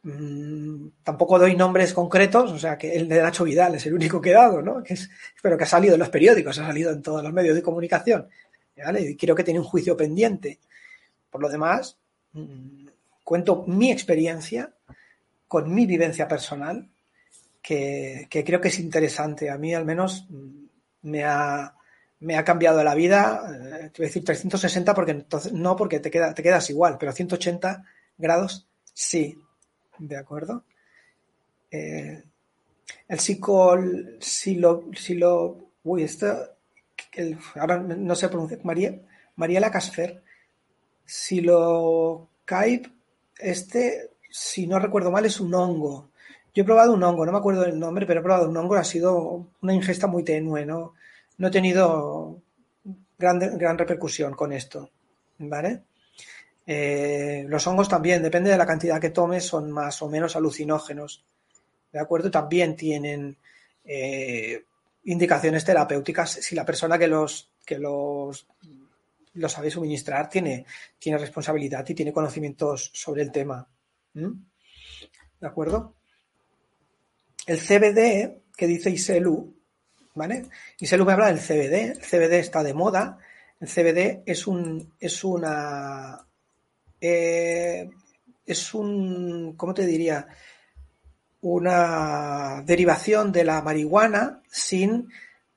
C: Mm, tampoco doy nombres concretos, o sea que el de Nacho Vidal es el único que he dado, ¿no? Que es, pero que ha salido en los periódicos, ha salido en todos los medios de comunicación, ¿vale? Y creo que tiene un juicio pendiente. Por lo demás, mm, cuento mi experiencia con mi vivencia personal, que, creo que es interesante. A mí al menos mm, me ha, me ha cambiado la vida, eh, te voy a decir 360 porque entonces, no porque te, queda, te quedas igual, pero 180 grados sí, ¿de acuerdo? Eh, el lo, si lo, uy, esto, ahora no sé pronunciar, María, Mariela Casfer, si lo caip, este, si no recuerdo mal, es un hongo. Yo he probado un hongo, no me acuerdo del nombre, pero he probado un hongo, ha sido una ingesta muy tenue, no, no he tenido gran, gran repercusión con esto, ¿vale? Eh, los hongos también, depende de la cantidad que tomes, son más o menos alucinógenos. ¿De acuerdo? También tienen eh, indicaciones terapéuticas si la persona que los, que los, los sabe suministrar tiene, tiene responsabilidad y tiene conocimientos sobre el tema. ¿De acuerdo? El CBD que dice Iselu, ¿vale? Iselu me habla del CBD. El CBD está de moda. El CBD es un, es una eh, es un, ¿cómo te diría? Una derivación de la marihuana sin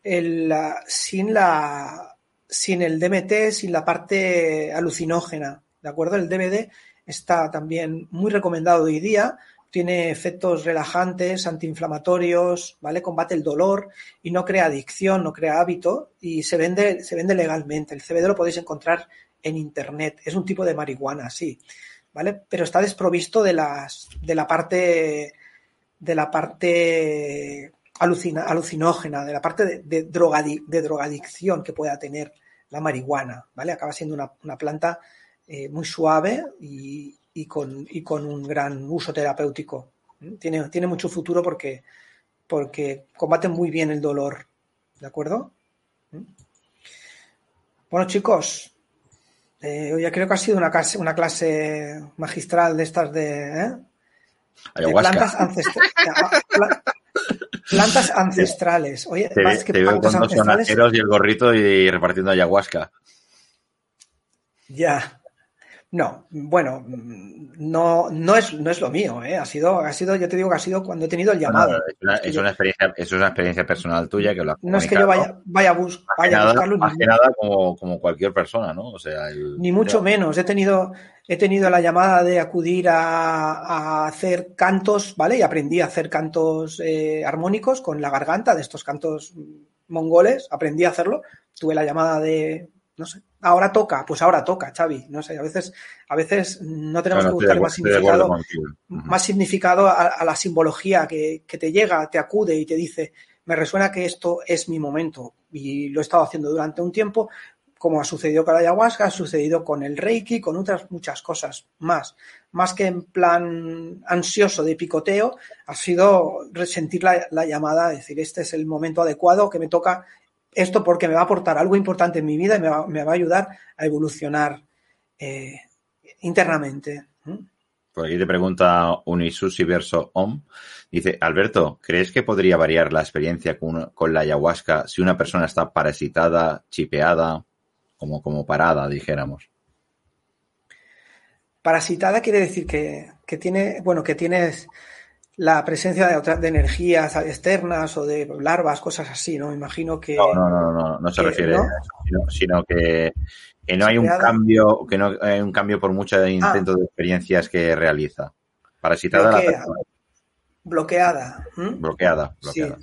C: el, sin la, sin el DMT, sin la parte alucinógena, ¿de acuerdo? El DVD está también muy recomendado hoy día, tiene efectos relajantes, antiinflamatorios, ¿vale? Combate el dolor y no crea adicción, no crea hábito y se vende, se vende legalmente. El CBD lo podéis encontrar en Internet. Es un tipo de marihuana, sí, ¿vale? Pero está desprovisto de, las, de la parte de la parte alucinógena, de la parte de, de, de drogadicción que pueda tener la marihuana, ¿vale? Acaba siendo una, planta eh, muy suave y, con, y, con, un gran uso terapéutico. Tiene, tiene mucho futuro porque, porque combate muy bien el dolor, ¿de acuerdo? Bueno, chicos, eh, creo que ha sido una clase, una clase magistral de estas de, ¿eh? plantas, plantas, ancestrales. Oye,
A: te, más que plantas ancestrales. y el gorrito y repartiendo ayahuasca.
C: Ya. No, bueno, no, no, es, no es lo mío, ¿eh? Ha sido, ha sido, yo te digo que ha sido cuando he tenido el llamado.
A: es, una, experiencia, es una experiencia personal tuya que lo
C: No es que yo vaya, vaya, a, buscarlo.
A: Más que nada como, como, cualquier persona, ¿no? O sea,
C: ni mucho menos. He tenido, he tenido la llamada de acudir a, a hacer cantos, ¿vale? Y aprendí a hacer cantos eh, armónicos con la garganta de estos cantos mongoles. Aprendí a hacerlo. Tuve la llamada de, no sé, ahora toca, pues ahora toca, Xavi. No sé, a veces, a veces no tenemos que buscar más significado, más significado a, la simbología que, te llega, te acude y te dice, me resuena que esto es mi momento. Y lo he estado haciendo durante un tiempo, como ha sucedido con la ayahuasca, ha sucedido con el reiki, con otras muchas cosas más. Más que en plan ansioso de picoteo, ha sido resentir la, la llamada, decir, este es el momento adecuado que me toca esto porque me va a aportar algo importante en mi vida y me va, a ayudar a evolucionar eh, internamente.
A: Por aquí te pregunta Unisusi verso Om. Dice, Alberto, ¿crees que podría variar la experiencia con, la ayahuasca si una persona está parasitada, chipeada, como, como parada, dijéramos?
C: Parasitada quiere decir que, que tiene, bueno, que tienes la presencia de, otras, de energías externas o de larvas, cosas así, ¿no? Imagino que...
A: No, no, no, no, no se refiere a eso, sino, que, no hay un cambio, que no hay un cambio por muchos intentos de experiencias que realiza. Parasitada
C: Bloquea, Bloqueada.
A: Bloqueada, bloqueada.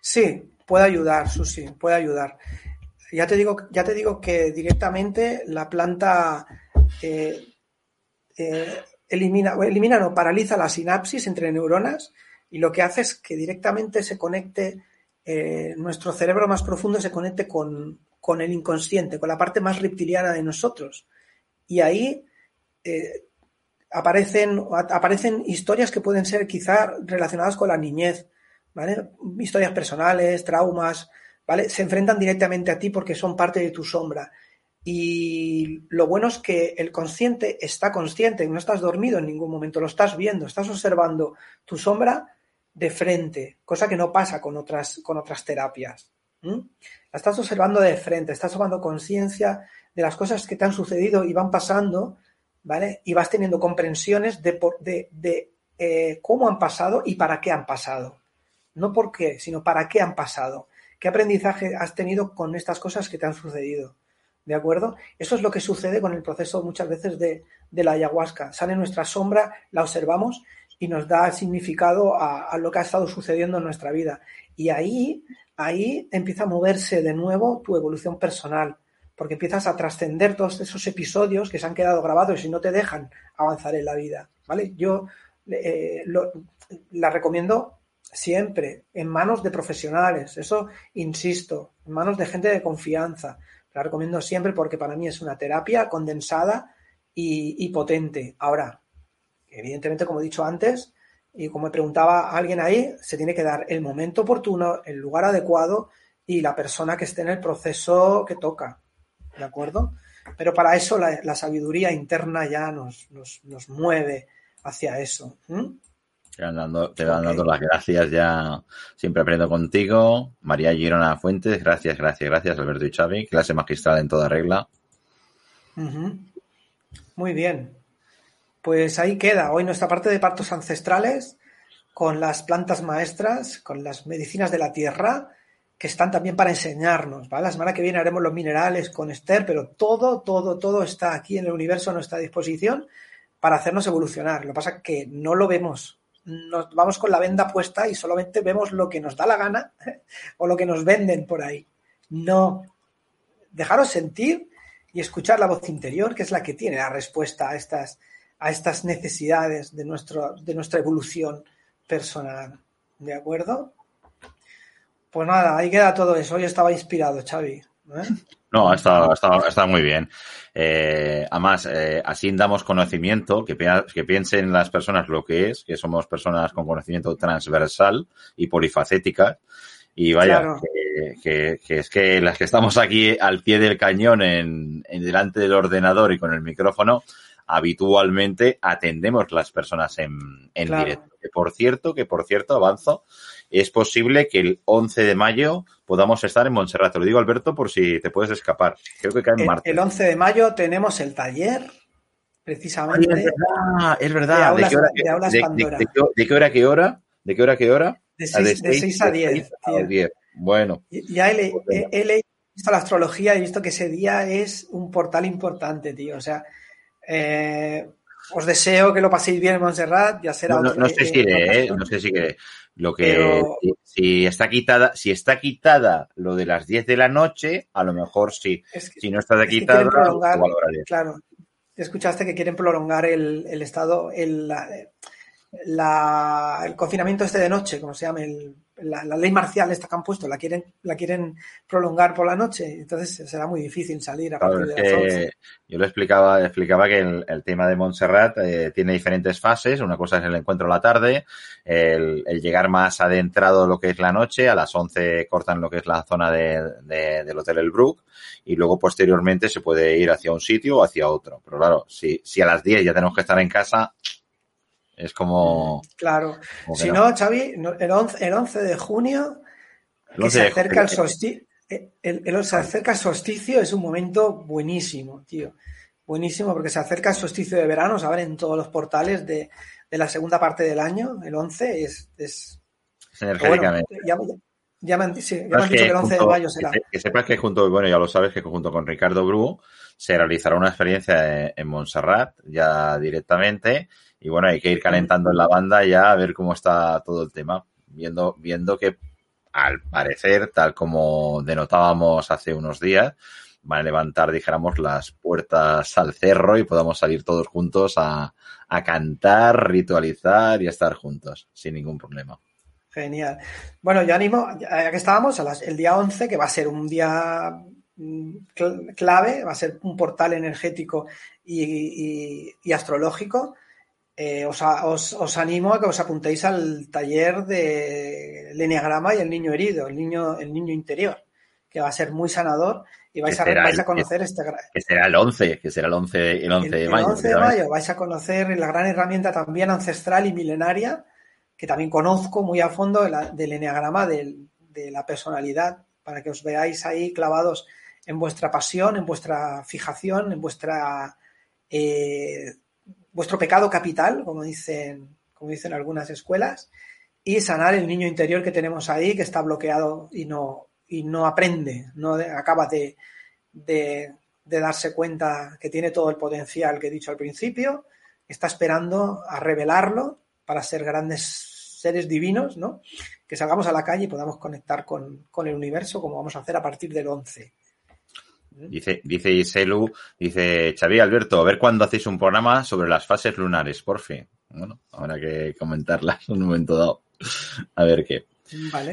C: Sí. puede ayudar, Susi, puede ayudar. Ya te digo, ya te digo que directamente la planta eh, eh, elimina, elimina no, paraliza la sinapsis entre neuronas y lo que hace es que directamente se conecte, eh, nuestro cerebro más profundo se conecte con, el inconsciente, con la parte más reptiliana de nosotros. Y ahí eh, aparecen, aparecen historias que pueden ser quizá relacionadas con la niñez, ¿vale? Historias personales, traumas, ¿vale? Se enfrentan directamente a ti porque son parte de tu sombra. Y lo bueno es que el consciente está consciente, no estás dormido en ningún momento, lo estás viendo, estás observando tu sombra de frente, cosa que no pasa con otras, con otras terapias. La estás observando de frente, estás tomando conciencia de las cosas que te han sucedido y van pasando, ¿vale? Y vas teniendo comprensiones de, de, eh, cómo han pasado y para qué han pasado. No por qué, sino para qué han pasado. ¿Qué aprendizaje has tenido con estas cosas que te han sucedido? ¿De acuerdo? Eso es lo que sucede con el proceso muchas veces de, de la ayahuasca. Sale nuestra sombra, la observamos y nos da significado a, lo que ha estado sucediendo en nuestra vida. Y ahí, ahí empieza a moverse de nuevo tu evolución personal, porque empiezas a trascender todos esos episodios que se han quedado grabados y no te dejan avanzar en la vida. ¿Vale? Yo eh, la recomiendo siempre en manos de profesionales, eso insisto, en manos de gente de confianza. La recomiendo siempre porque para mí es una terapia condensada y, potente. Ahora, evidentemente, como he dicho antes, y como me preguntaba alguien ahí, se tiene que dar el momento oportuno, el lugar adecuado y la persona que esté en el proceso que toca. ¿De acuerdo? Pero para eso la, sabiduría interna ya nos, mueve hacia eso.
A: Te van dando, te van dando las gracias ya. Siempre aprendo contigo. María Girona Fuentes, gracias, gracias, gracias. Alberto y Xavi, clase magistral en toda regla.
C: Muy bien. Pues ahí queda hoy nuestra parte de partos ancestrales con las plantas maestras, con las medicinas de la tierra, que están también para enseñarnos. La semana que viene haremos los minerales con Esther, pero todo, todo, todo está aquí en el universo a nuestra disposición para hacernos evolucionar. Lo que pasa es que no lo vemos. Nos vamos con la venda puesta y solamente vemos lo que nos da la gana o lo que nos venden por ahí. No. Dejaros sentir y escuchar la voz interior, que es la que tiene la respuesta a estas, a estas necesidades de, nuestro, de nuestra evolución personal. ¿De acuerdo? Pues nada, ahí queda todo eso. Hoy estaba inspirado, Xavi. ¿eh?
A: No, está, está, muy bien. Eh, además, eh, así damos conocimiento, que, que piensen las personas lo que es, que somos personas con conocimiento transversal y polifacéticas. Y vaya, que, es que las que estamos aquí al pie del cañón, en, en delante del ordenador y con el micrófono, habitualmente atendemos las personas en, en directo. Que por cierto, que por cierto, avanzo, es posible que el 11 de mayo podamos estar en Montserrat. Te lo digo, Alberto, por si te puedes escapar. Creo que cae en martes.
C: El 11 de mayo tenemos el taller, precisamente.
A: es verdad, ¿De, qué hora, de, qué hora, qué hora? ¿De qué hora, qué hora?
C: De 6 a 10.
A: Bueno.
C: Ya he, he, visto la astrología y he visto que ese día es un portal importante, tío. O sea, eh, os deseo que lo paséis bien en Montserrat, ya será.
A: No, no, sé si iré, ¿eh? no sé si que lo que si, está quitada, si está quitada lo de las 10 de la noche, a lo mejor sí. si no está quitada,
C: claro. Escuchaste que quieren prolongar el, el estado, el, la, el confinamiento este de noche, como se llama, el la, ley marcial esta que han puesto la quieren, la quieren prolongar por la noche, entonces será muy difícil salir a partir de las
A: Yo lo explicaba, explicaba que el, tema de Montserrat eh, tiene diferentes fases. Una cosa es el encuentro a la tarde, el, llegar más adentrado lo que es la noche, a las 11 cortan lo que es la zona del Hotel El Brook y luego posteriormente se puede ir hacia un sitio o hacia otro. Pero claro, si, si a las 10 ya tenemos que estar en casa, es como.
C: Claro. si no, Xavi, el 11, el 11 de junio, que se acerca el solsticio. El, se acerca el solsticio es un momento buenísimo, tío. Buenísimo porque se acerca el solsticio de verano, se abren todos los portales de, de la segunda parte del año. El 11 es. es,
A: energéticamente.
C: ya, me han, dicho que el 11 de mayo será.
A: Que, sepas que junto, bueno, ya lo sabes, que junto con Ricardo Bru se realizará una experiencia en, en Montserrat ya directamente y bueno, hay que ir calentando en la banda ya a ver cómo está todo el tema, viendo, viendo que al parecer, tal como denotábamos hace unos días, van a levantar, dijéramos, las puertas al cerro y podamos salir todos juntos a, a cantar, ritualizar y estar juntos, sin ningún problema.
C: Genial. Bueno, yo animo, ya que estábamos, el día 11, que va a ser un día mm, clave, va a ser un portal energético y, y astrológico, eh, os, os, animo a que os apuntéis al taller de Enneagrama y el niño herido, el niño, el niño interior, que va a ser muy sanador y vais, a, vais a conocer este...
A: Que será el 11, que será el 11, el 11 de mayo.
C: El 11 de mayo vais a conocer la gran herramienta también ancestral y milenaria, que también conozco muy a fondo del enneagrama de la personalidad, para que os veáis ahí clavados en vuestra pasión, en vuestra fijación, en vuestra eh, vuestro pecado capital, como dicen, como dicen algunas escuelas, y sanar el niño interior que tenemos ahí, que está bloqueado y no, y no aprende, no acaba de, de, darse cuenta que tiene todo el potencial que he dicho al principio, está esperando a revelarlo para ser grandes seres divinos, ¿no? Que salgamos a la calle y podamos conectar con, con el universo como vamos a hacer a partir del 11.
A: Dice, dice Iselu, dice Xavi Alberto, a ver cuándo hacéis un programa sobre las fases lunares, por fin. Bueno, habrá que comentarlas en un momento dado. A ver qué.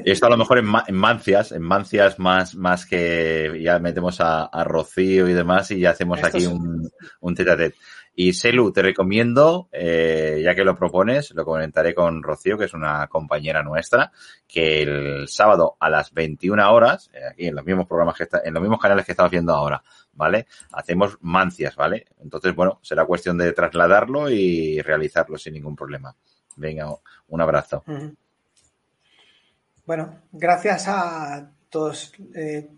A: Esto a lo mejor en, mancias, en mancias más, más que ya metemos a, Rocío y demás y ya hacemos aquí un, un tete y Selu, te recomiendo, eh, ya que lo propones, lo comentaré con Rocío, que es una compañera nuestra, que el sábado a las 21 horas, eh, aquí en los mismos programas que está, en los mismos canales que estamos viendo ahora, ¿vale? Hacemos mancias, ¿vale? Entonces, bueno, será cuestión de trasladarlo y realizarlo sin ningún problema. Venga, un abrazo.
C: Bueno, gracias a todos. Eh,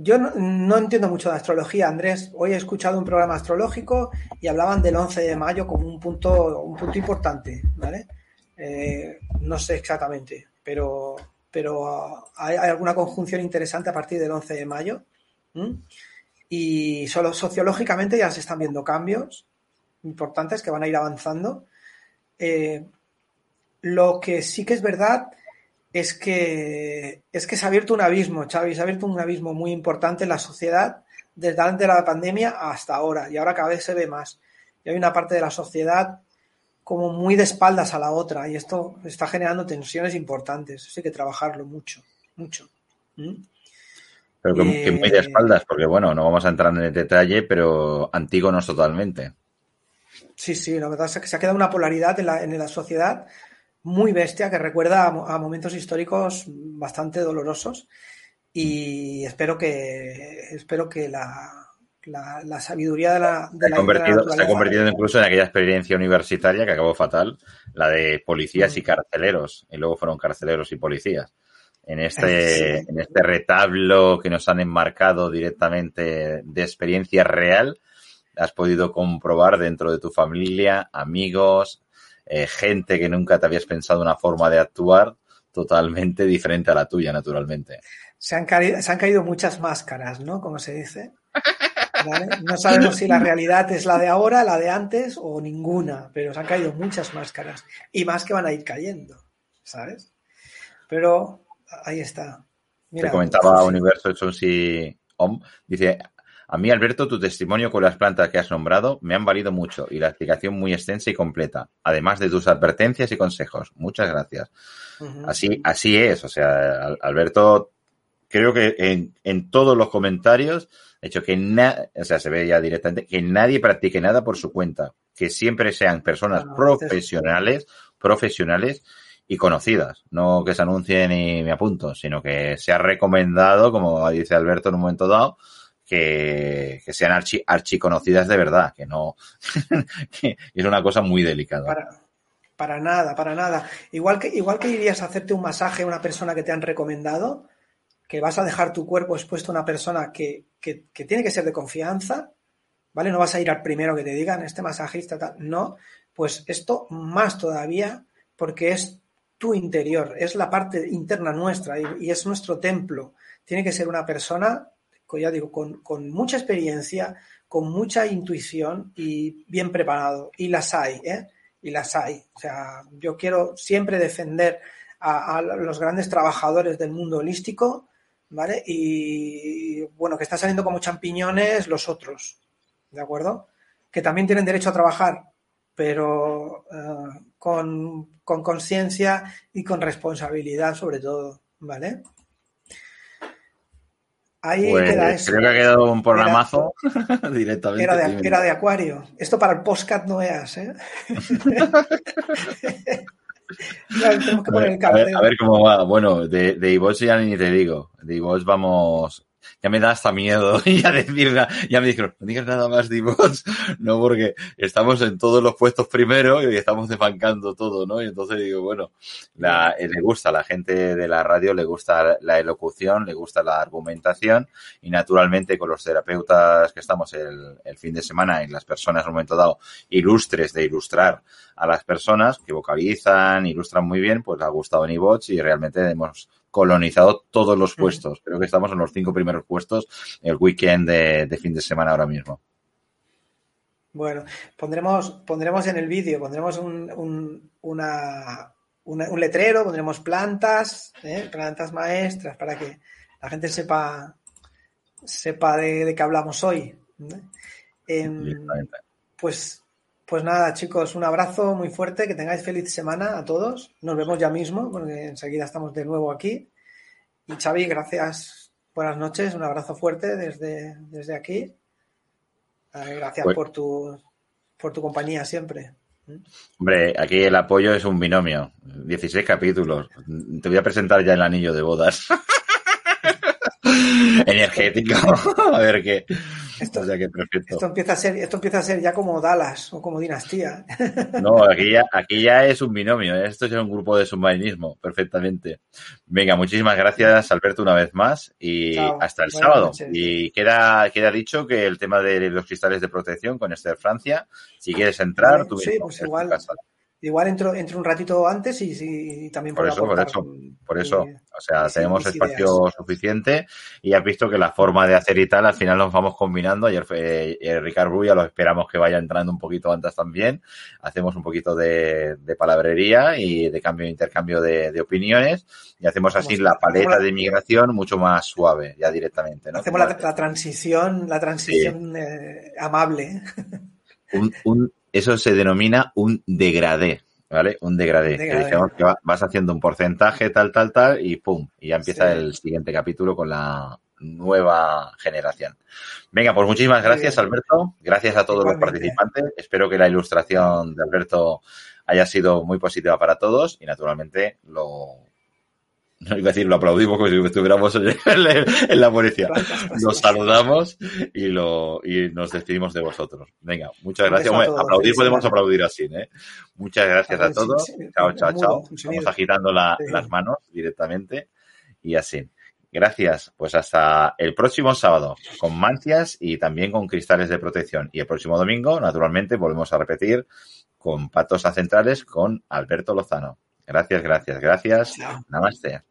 C: yo no, entiendo mucho de astrología, Andrés. Hoy he escuchado un programa astrológico y hablaban del 11 de mayo como un punto, un punto importante, ¿vale? Eh, no sé exactamente, pero, pero hay, alguna conjunción interesante a partir del 11 de mayo. Y solo sociológicamente ya se están viendo cambios importantes que van a ir avanzando. Eh, lo que sí que es verdad es que, es que se ha abierto un abismo, Xavi, se ha abierto un abismo muy importante en la sociedad desde antes de la pandemia hasta ahora, y ahora cada vez se ve más. Y hay una parte de la sociedad como muy de espaldas a la otra, y esto está generando tensiones importantes. Hay que trabajarlo mucho, mucho. ¿Mm?
A: Pero que, muy de eh, espaldas, porque bueno, no vamos a entrar en el detalle, pero antígonos totalmente.
C: Sí, sí, la verdad es que se ha quedado una polaridad en la, en la sociedad muy bestia que recuerda a, momentos históricos bastante dolorosos y espero que espero que la, la, sabiduría de la,
A: se, ha convertido, se ha convertido incluso en aquella experiencia universitaria que acabó fatal, la de policías y mm. carceleros, y luego fueron carceleros y policías. En este, en este retablo que nos han enmarcado directamente de experiencia real, has podido comprobar dentro de tu familia, amigos, eh, gente que nunca te habías pensado una forma de actuar totalmente diferente a la tuya, naturalmente.
C: Se han, caído, se han caído muchas máscaras, ¿no? Como se dice. No sabemos si la realidad es la de ahora, la de antes o ninguna, pero se han caído muchas máscaras y más que van a ir cayendo, ¿sabes? Pero ahí está.
A: Mira, Te comentaba Universo Chonsi Om, dice, a mí, Alberto, tu testimonio con las plantas que has nombrado me han valido mucho y la explicación muy extensa y completa, además de tus advertencias y consejos. Muchas gracias. Así, así es. O sea, Alberto, creo que en, en todos los comentarios, de hecho que o sea, se ve ya directamente que nadie practique nada por su cuenta, que siempre sean personas profesionales, profesionales y conocidas, no que se anuncien y me apunto, sino que sea recomendado, como dice Alberto en un momento dado, que, sean archi, archiconocidas de verdad, que no que es una cosa muy delicada.
C: Para, nada, para nada. Igual que, igual que irías a hacerte un masaje a una persona que te han recomendado, que vas a dejar tu cuerpo expuesto a una persona que, que, tiene que ser de confianza, ¿vale? No vas a ir al primero que te digan, este masajista, tal. No, pues esto más todavía, porque es tu interior, es la parte interna nuestra y es nuestro templo. Tiene que ser una persona ya digo, con, con, mucha experiencia, con mucha intuición y bien preparado. Y las hay, ¿eh? Y las hay. O sea, yo quiero siempre defender a, los grandes trabajadores del mundo holístico, ¿vale? Y, bueno, que están saliendo como champiñones los otros, ¿de acuerdo? Que también tienen derecho a trabajar, pero eh, con conciencia y con responsabilidad sobre todo, ¿vale?
A: Ahí pues, queda eso. Creo que ha quedado un programazo directamente.
C: Era de, Acuario. Esto para el postcat no es, ¿eh?
A: a, ver, cómo va. Bueno, de, de ya ni te digo. De Ivox vamos ya me da hasta miedo ya decir, ya me dijeron, no digas nada más de no, porque estamos en todos los puestos primero y estamos desbancando todo, ¿no? Y entonces digo, bueno, la, eh, le gusta a la gente de la radio, le gusta la elocución, le gusta la argumentación y naturalmente con los terapeutas que estamos el, el fin de semana y las personas en un momento dado ilustres de ilustrar a las personas que vocalizan, ilustran muy bien, pues le ha gustado en iVox y realmente hemos colonizado todos los puestos. Creo que estamos en los cinco primeros puestos el weekend de, fin de semana ahora mismo.
C: Bueno, pondremos, pondremos en el vídeo, pondremos un, un, una, un letrero, pondremos plantas, ¿eh? plantas maestras, para que la gente sepa, sepa de, qué hablamos hoy. Em, pues, pues nada, chicos, un abrazo muy fuerte, que tengáis feliz semana a todos. Nos vemos ya mismo, porque enseguida estamos de nuevo aquí. Y Xavi, gracias, buenas noches, un abrazo fuerte desde, desde aquí. Eh, gracias pues por, tu, por tu compañía siempre.
A: Hombre, aquí el apoyo es un binomio. 16 capítulos. Te voy a presentar ya el anillo de bodas. Energético. a ver qué.
C: Esto, esto, empieza a ser, esto empieza a ser ya como Dallas o como Dinastía.
A: No, aquí ya, aquí ya es un binomio, ¿eh? esto es un grupo de submarinismo, perfectamente. Venga, muchísimas gracias, Alberto, una vez más, y hasta el sábado. Y queda, queda dicho que el tema de los cristales de protección con Esther Francia, si quieres entrar, tú
C: sí, pues igual. Igual entro, entro un ratito antes y, también
A: por eso, por eso, por eso. O sea, tenemos espacio suficiente y has visto que la forma de hacer y tal, al final nos vamos combinando. Ayer fue eh, Ricardo ya lo esperamos que vaya entrando un poquito antes también. Hacemos un poquito de, palabrería y de cambio, intercambio de, opiniones y hacemos así la paleta de migración mucho más suave, ya directamente. ¿no?
C: Hacemos la, transición, la transición eh, amable.
A: Un, un, eso se denomina un degradé, ¿vale? Un degradé. Que que vas haciendo un porcentaje, tal, tal, tal, y pum, y ya empieza el siguiente capítulo con la nueva generación. Venga, pues muchísimas gracias, Alberto. Gracias a todos los participantes. Espero que la ilustración de Alberto haya sido muy positiva para todos y naturalmente lo no iba a decir, lo aplaudimos como si estuviéramos en, la policía. Nos saludamos y, lo, y nos despedimos de vosotros. Venga, muchas gracias. aplaudir podemos aplaudir así, ¿eh? Muchas gracias a todos. Chao, chao, chao. Estamos agitando las manos directamente y así. Gracias. Pues hasta el próximo sábado con mancias y también con cristales de protección. Y el próximo domingo, naturalmente, volvemos a repetir con patos a centrales con Alberto Lozano. Gracias, gracias, gracias. Namaste.